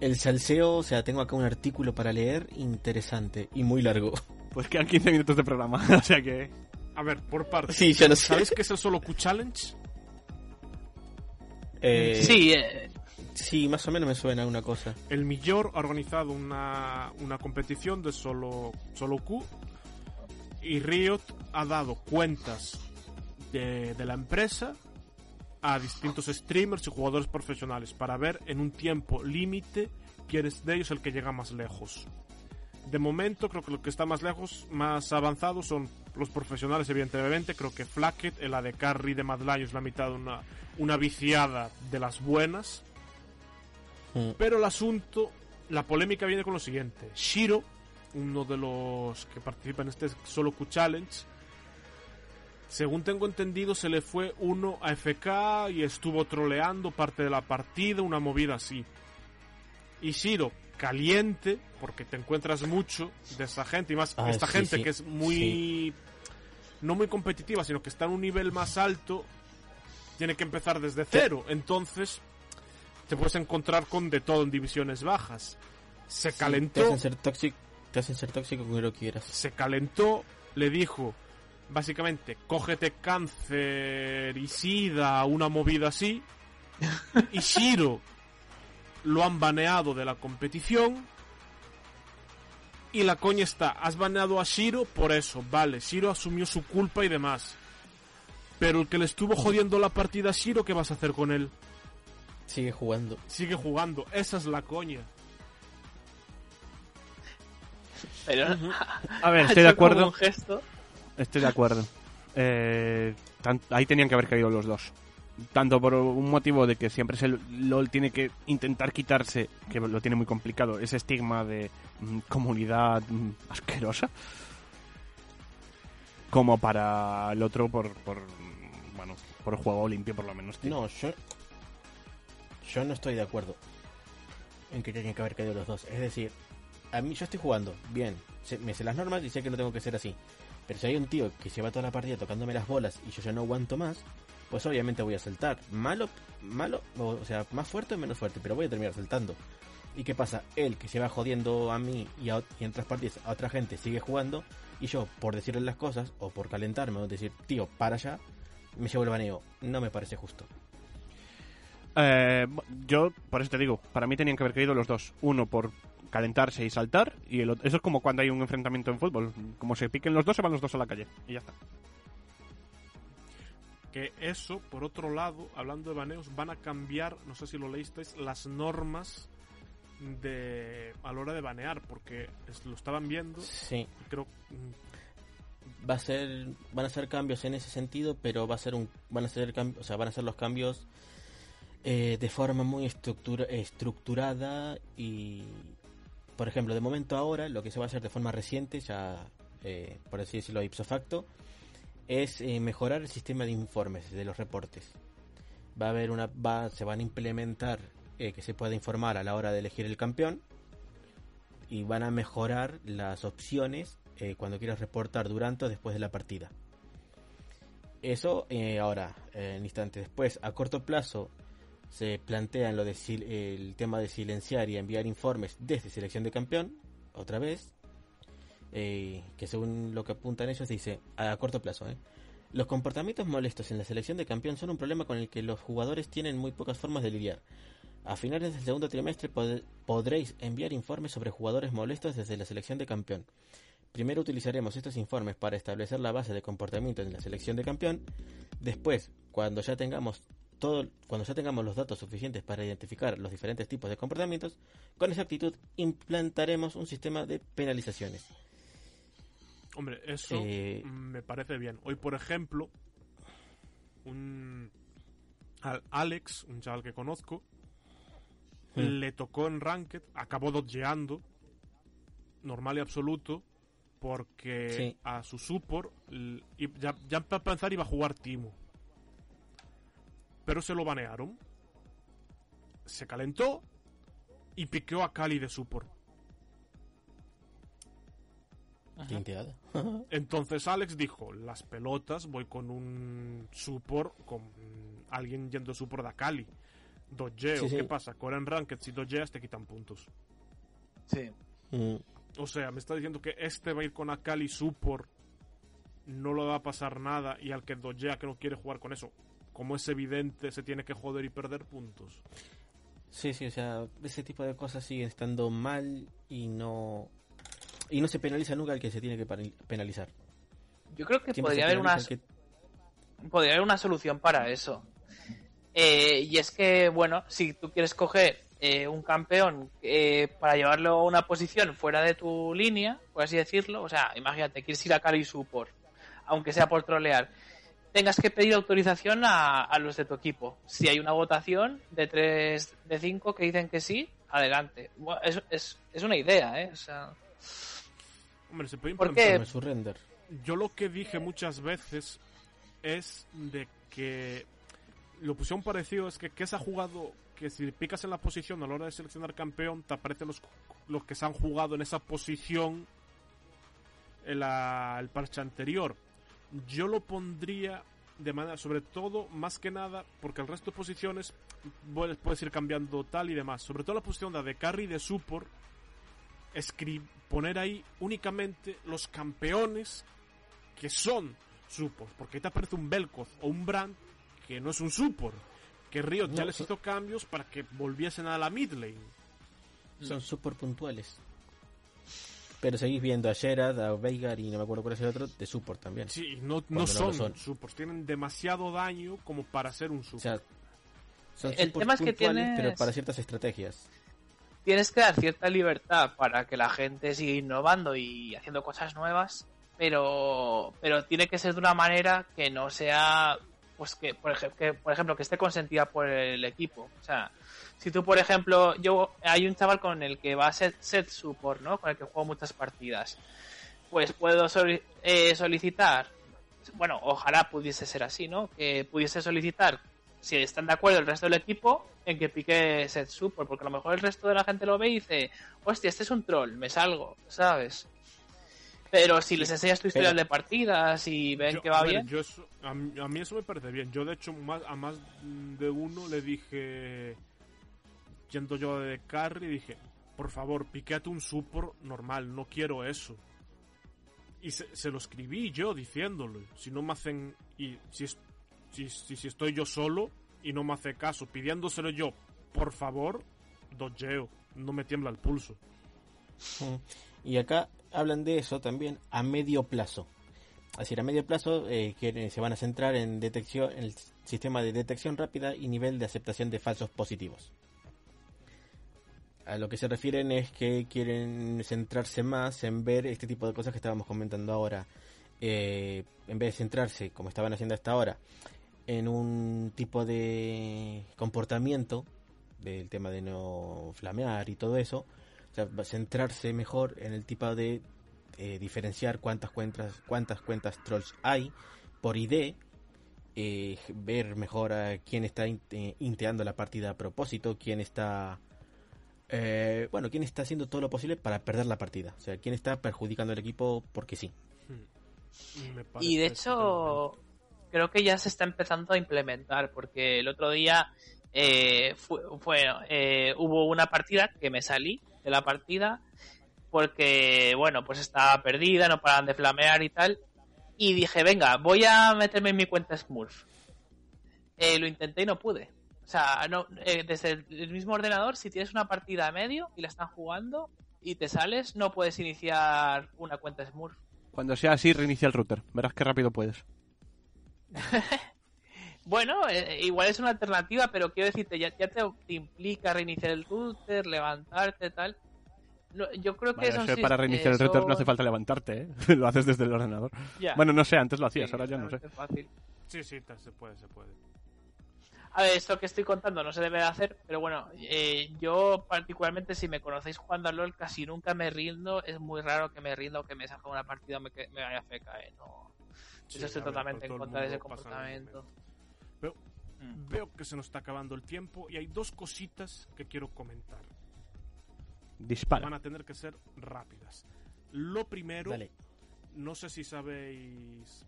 el salseo, o sea, tengo acá un artículo para leer interesante y muy largo. Pues quedan 15 minutos de programa, o sea que... A ver, por partes. Sí, no sé. ¿Sabéis qué es el Solo Q Challenge? Eh, Sí, eh, Sí, más o menos me suena una cosa. El Millor ha organizado una, una competición de solo, solo Q y Riot ha dado cuentas de, de la empresa a distintos streamers y jugadores profesionales para ver en un tiempo límite quién es de ellos el que llega más lejos. De momento creo que lo que está más lejos, más avanzado son los profesionales evidentemente. Creo que Flacket, el AD Carry de Mad Lions, la mitad de una, una viciada de las buenas. Mm. Pero el asunto, la polémica viene con lo siguiente. Shiro, uno de los que participa en este Solo Q Challenge, según tengo entendido, se le fue uno a FK y estuvo troleando parte de la partida, una movida así. Y Shiro, caliente, porque te encuentras mucho de esa gente, y más Ah, esta sí, gente sí, que es muy... No muy competitiva, sino que está en un nivel más alto, tiene que empezar desde cero. Entonces, te puedes encontrar con de todo en divisiones bajas. Se Te calentó, hacen ser tóxico, te hacen ser tóxico con lo quieras. se calentó, le dijo, básicamente, cógete cáncer y sida, una movida así. Y Shiro lo han baneado de la competición. Y la coña está, has baneado a Shiro por eso, vale, Shiro asumió su culpa y demás. Pero el que le estuvo jodiendo la partida a Shiro, ¿qué vas a hacer con él? Sigue jugando. Sigue jugando, esa es la coña. pero A ver, estoy de acuerdo. un gesto. Estoy de acuerdo. Eh, tan- ahí tenían que haber caído los dos. Tanto por un motivo de que siempre se LOL tiene que intentar quitarse, que lo tiene muy complicado, ese estigma de mm, comunidad mm, asquerosa. Como para el otro por, por bueno, por el juego limpio por lo menos. tío. No, yo. Yo no estoy de acuerdo en que tienen que haber caído los dos. Es decir, a mí yo estoy jugando, bien, me sé las normas y sé que no tengo que ser así. Pero si hay un tío que lleva toda la partida tocándome las bolas y yo ya no aguanto más, pues obviamente voy a saltar. Malo, malo, o sea, más fuerte o menos fuerte, pero voy a terminar saltando. ¿Y qué pasa? Él que se va jodiendo a mí y, a, y en otras partidas a otra gente sigue jugando y yo por decirle las cosas o por calentarme o decir, tío, para allá, me llevo el baneo. No me parece justo. Eh, yo, por eso te digo, para mí tenían que haber caído los dos. Uno por calentarse y saltar, y el otro, eso es como cuando hay un enfrentamiento en fútbol. Como se piquen los dos, se van los dos a la calle. Y ya está. que eso, por otro lado, hablando de baneos, van a cambiar, no sé si lo leísteis, las normas de a la hora de banear, porque es- lo estaban viendo, Sí, creo mm, va a ser van a ser cambios en ese sentido pero va a ser un van a ser o sea van a ser los cambios eh, de forma muy estructura, estructurada y por ejemplo de momento ahora lo que se va a hacer de forma reciente ya eh, por así decirlo ipso facto es eh, mejorar el sistema de informes de los reportes va a haber una va se van a implementar eh, que se pueda informar a la hora de elegir el campeón y van a mejorar las opciones cuando quieras reportar durante o después de la partida. Eso eh, ahora, eh, en instante después, a corto plazo, se plantea en lo de el tema de silenciar y enviar informes desde selección de campeón, otra vez, eh, que según lo que apuntan ellos dice, a corto plazo, ¿eh? Los comportamientos molestos en la selección de campeón son un problema con el que los jugadores tienen muy pocas formas de lidiar. A finales del segundo trimestre pod- podréis enviar informes sobre jugadores molestos desde la selección de campeón. Primero utilizaremos estos informes para establecer la base de comportamiento en la selección de campeón. Después, cuando ya tengamos todo, cuando ya tengamos los datos suficientes para identificar los diferentes tipos de comportamientos, con exactitud implantaremos un sistema de penalizaciones. hombre, eso Eh, me parece bien. Hoy, por ejemplo, un al Alex, un chaval que conozco, Mm. le tocó en Ranked, acabó dodgeando, normal y absoluto, porque Sí. a su support, ya, ya para pensar iba a jugar Timo. Pero se lo banearon. Se calentó y piqueó a Cali de support. Entonces Alex dijo, las pelotas, voy con un support, con alguien yendo support a Cali. Dodgeo, Sí, sí. ¿qué pasa? Core en Ranked, si dodgeas te quitan puntos. Sí. Mm, O sea, me está diciendo que este va a ir con Akali support no le va a pasar nada y al que dojea que no quiere jugar con eso, como es evidente, se tiene que joder y perder puntos. Sí, sí, o sea, ese tipo de cosas siguen estando mal y no y no se penaliza nunca el que se tiene que penalizar. Yo creo que podría haber una, que- podría haber una solución para eso. Eh, y es que, bueno, si tú quieres coger eh, un campeón eh, para llevarlo a una posición fuera de tu línea, por así decirlo, o sea, imagínate, quieres ir a Cali Support, aunque sea por trolear, tengas que pedir autorización a, a los de tu equipo. Si hay una votación de 3 de 5 que dicen que sí, adelante. Bueno, es, es, es una idea, ¿eh? O sea, Hombre, se puede ¿Por implementar. su render. Yo lo que dije muchas veces es de que lo opción parecido es que, que se ha jugado, que si picas en la posición a la hora de seleccionar campeón, te aparecen los, los que se han jugado en esa posición en la- el parche anterior. Yo lo pondría de manera, sobre todo, más que nada, porque el resto de posiciones puedes, puedes ir cambiando tal y demás. Sobre todo la posición de, de carry y de support, poner ahí únicamente los campeones que son support. Porque ahí te aparece un Belkoth o un Brand que no es un support. Que Riot ya No, les so- hizo cambios para que volviesen a la mid lane. Son súper puntuales. Pero seguís viendo a Sherad, a Veigar y no me acuerdo cuál es el otro, de support también. Sí, no, no no son, supports. Tienen demasiado daño como para ser un O support. sea, son El tema es que tienes- pero para ciertas estrategias. tienes que dar cierta libertad para que la gente siga innovando y haciendo cosas nuevas, pero, pero tiene que ser de una manera que no sea, pues que por, ej- que, por ejemplo, que esté consentida por el equipo. O sea, si tú, por ejemplo, yo hay un chaval con el que va a ser set support, ¿no? Con el que juego muchas partidas. Pues puedo eh, solicitar, bueno, ojalá pudiese ser así, ¿no? Que pudiese solicitar si están de acuerdo el resto del equipo en que pique set support, porque a lo mejor el resto de la gente lo ve y dice, hostia, este es un troll, me salgo, ¿sabes? Pero si les enseñas tu historial de partidas y ven Yo- que va a ver, bien, yo eso- a, mí, a mí eso me parece bien. Yo, de hecho, más, a más de uno le dije, yendo yo de carry, dije, por favor, piqueate un support normal, no quiero eso. Y se, lo escribí yo diciéndole, si no me hacen, y si, si, si, si estoy yo solo y no me hace caso, pidiéndoselo yo, por favor, dojeo, no me tiembla el pulso. Y acá hablan de eso también a medio plazo. Es decir, a medio plazo eh, quieren- se van a centrar en detección, en el sistema de detección rápida y nivel de aceptación de falsos positivos. A lo que se refieren es que quieren centrarse más en ver este tipo de cosas que estábamos comentando ahora. Eh, en vez de centrarse, como estaban haciendo hasta ahora, en un tipo de comportamiento del tema de no flamear y todo eso, centrarse mejor en el tipo de eh, diferenciar cuántas cuentas, cuántas cuentas trolls hay por ID, eh, ver mejor a quién está in- inteando la partida a propósito, quién está eh, bueno, quién está haciendo todo lo posible para perder la partida, o sea, quién está perjudicando al equipo porque sí. Me Y de hecho, creo que ya se está empezando a implementar, porque el otro día eh, fue, fue, eh, hubo una partida que me salí de la partida porque, bueno, pues estaba perdida, no paraban de flamear y tal. Y dije, venga, voy a meterme en mi cuenta Smurf. Eh, lo intenté y no pude. O sea, no, eh, desde el, el mismo ordenador, si tienes una partida a medio y la están jugando y te sales, no puedes iniciar una cuenta Smurf. Cuando sea así, reinicia el router. Verás qué rápido puedes. Bueno, eh, igual es una alternativa, pero quiero decirte, ya, ya te, te implica reiniciar el router, levantarte, tal. No, yo creo que Vale, eso para reiniciar el router no hace falta levantarte, ¿eh? lo haces desde el ordenador. Bueno, no sé, antes lo hacías, Sí, ahora ya no sé. fácil. Sí, sí, se puede, se puede. A ver, esto que estoy contando no se debe de hacer, pero bueno, eh, yo particularmente si me conocéis jugando a LOL casi nunca me rindo, es muy raro que me rinda o que me salga una partida o me, que- me vaya feca, eh, no. Sí, Yo estoy a ver, totalmente en contra de ese comportamiento. Veo, Mm. veo que se nos está acabando el tiempo y hay dos cositas que quiero comentar. Dispara. Van a tener que ser rápidas. Lo primero, Dale. no sé si sabéis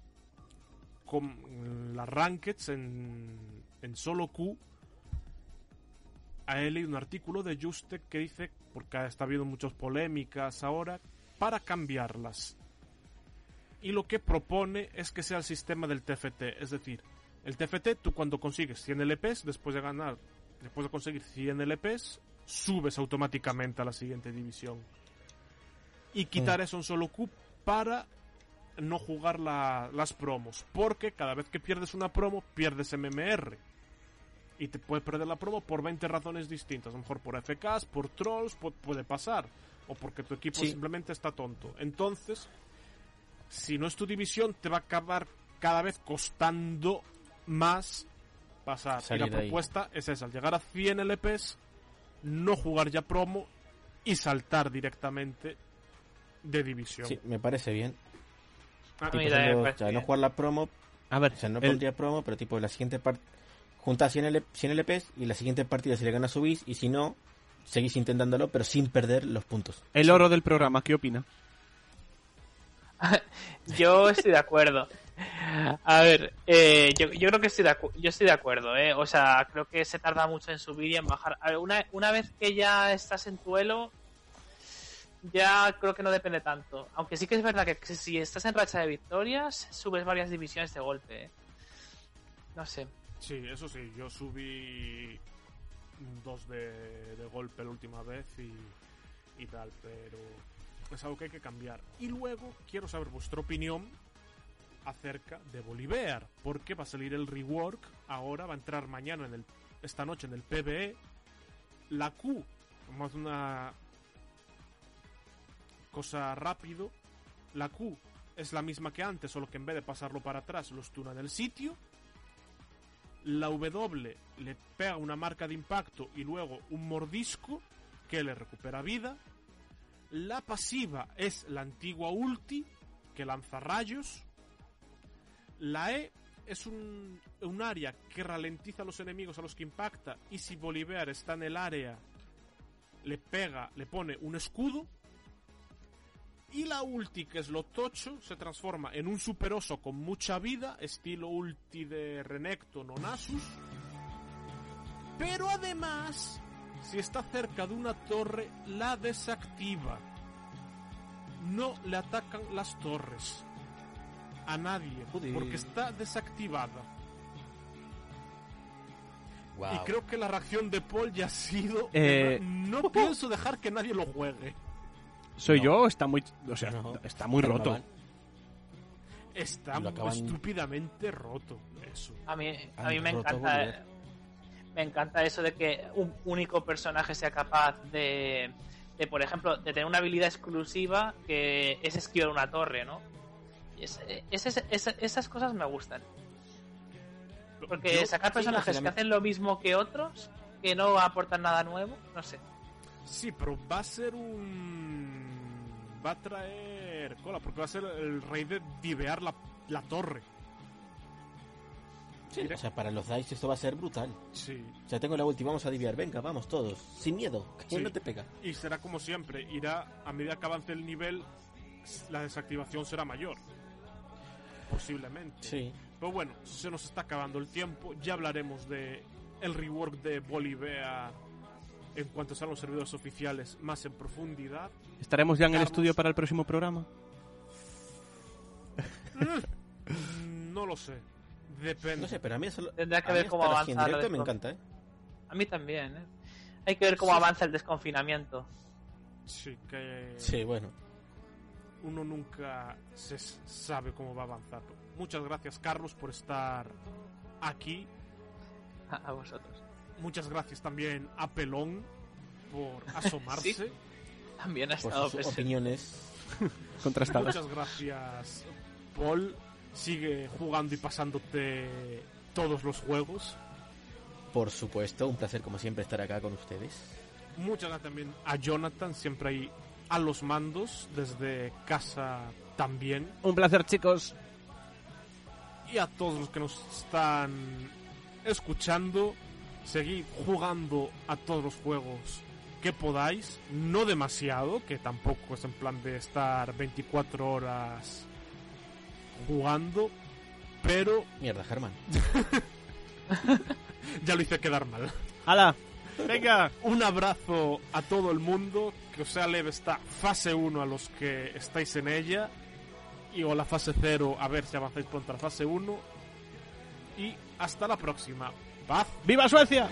con las rankeds en, en solo Q. He leído un artículo de Justek que dice, porque está habiendo muchas polémicas ahora, para cambiarlas y lo que propone es que sea el sistema del TFT. Es decir, el TFT, tú cuando consigues 100 LPs, después de ganar, después de conseguir 100 LPs, subes automáticamente a la siguiente división. Y quitar eso en solo Q para no jugar la- las promos. Porque cada vez que pierdes una promo, pierdes MMR. Y te puedes perder la promo por 20 razones distintas. A lo mejor por FKs, por trolls, pu- puede pasar. O porque tu equipo Sí. simplemente está tonto. Entonces, si no es tu división, te va a acabar cada vez costando más pasar. y la ahí. propuesta es esa, al llegar a 100 LPs, no jugar ya promo y saltar directamente de división. Sí, me parece bien. Ah, Tipo, Mira, solo- me o sea, no jugar la promo, A ver, o sea, no el- pondría promo, pero tipo la siguiente parte, juntas 100, L 100 LPs y la siguiente partida si le ganas subís y si no, seguís intentándolo, pero sin perder los puntos. el oro del programa, ¿qué opina? Yo estoy de acuerdo. A ver, eh, yo, yo creo que estoy de, acu- yo estoy de acuerdo, ¿eh? O sea, creo que se tarda mucho en subir y en bajar. A ver, una, una vez que ya estás en tu elo, ya creo que no depende tanto. Aunque sí que es verdad que si estás en racha de victorias, subes varias divisiones de golpe, ¿eh? No sé. Sí, eso sí, yo subí dos de, de golpe la última vez y, y tal, pero es algo que hay que cambiar. Y luego quiero saber vuestra opinión acerca de Bolivar, porque va a salir el rework, ahora va a entrar mañana en el esta noche en el PBE la Q, vamos a hacer una cosa rápido, la Q es la misma que antes, solo que en vez de pasarlo para atrás los tuna en el sitio la W le pega una marca de impacto y luego un mordisco que le recupera vida. La pasiva es la antigua ulti que lanza rayos. La E es un, un área que ralentiza a los enemigos a los que impacta y si Bolivar está en el área le pega, le pone un escudo. Y la ulti, que es lo tocho, se transforma en un superoso con mucha vida, estilo ulti de Renekton o Nasus. Pero además, si está cerca de una torre, la desactiva. No le atacan las torres. A nadie, Joder. porque está desactivada. Wow. Y creo que la reacción de Paul ya ha sido... Eh, No pienso dejar que nadie lo juegue. ¿Soy No. yo o está muy, o sea, No. está muy roto? acaban- Está acaban- estúpidamente roto eso. A mí, a mí me encanta. Me encanta eso de que un único personaje sea capaz de, de, por ejemplo, de tener una habilidad exclusiva que es esquivar una torre, ¿no? Y es- es- es- es- esas cosas me gustan. Porque Yo- sacar sí, personajes que hacen lo mismo que otros, que no aportan nada nuevo, no sé. Sí, pero va a ser un... Va a traer cola, porque va a ser el rey de divear la, la torre. Sí, o sea, para los DICE esto va a ser brutal. Sí. O sea, tengo la ulti, vamos a diviar, venga, vamos todos, sin miedo, que Sí. no te pega. Y será como siempre, irá a medida que avance el nivel, la desactivación será mayor. Posiblemente. Sí. Pero bueno, se nos está acabando el tiempo. Ya hablaremos de el rework de Bolivea en cuanto sean los servidores oficiales más en profundidad. ¿Estaremos ya en el estudio para el próximo programa? Mm, No lo sé. Depende. No sé, pero a mí eso Tendrá que a ver mí cómo en avanza directo me encanta, ¿eh? A mí también, ¿eh? Hay que ver cómo Sí. avanza el desconfinamiento. Sí, que Sí, bueno. uno nunca se sabe cómo va a avanzar. Muchas gracias, Carlos, por estar aquí. A, a vosotros. Muchas gracias también a Pelón por asomarse. También ha Por estado sus opiniones. Contrastadas. Muchas gracias, Paul. Sigue jugando y pasándote todos los juegos. Por supuesto, un placer como siempre estar acá con ustedes. Muchas gracias también a Jonathan, siempre ahí a los mandos, desde casa también. Un placer, chicos. Y a todos los que nos están escuchando, seguid jugando a todos los juegos que podáis, no demasiado, que tampoco es en plan de estar 24 horas jugando, pero Mierda, Germán. ya lo hice quedar mal. ¡Hala! ¡Venga! Un abrazo a todo el mundo, que os sea leve esta fase 1 a los que estáis en ella. y o la fase 0 a ver si avanzáis pronto a la fase 1 y hasta la próxima. ¡Viva Suecia!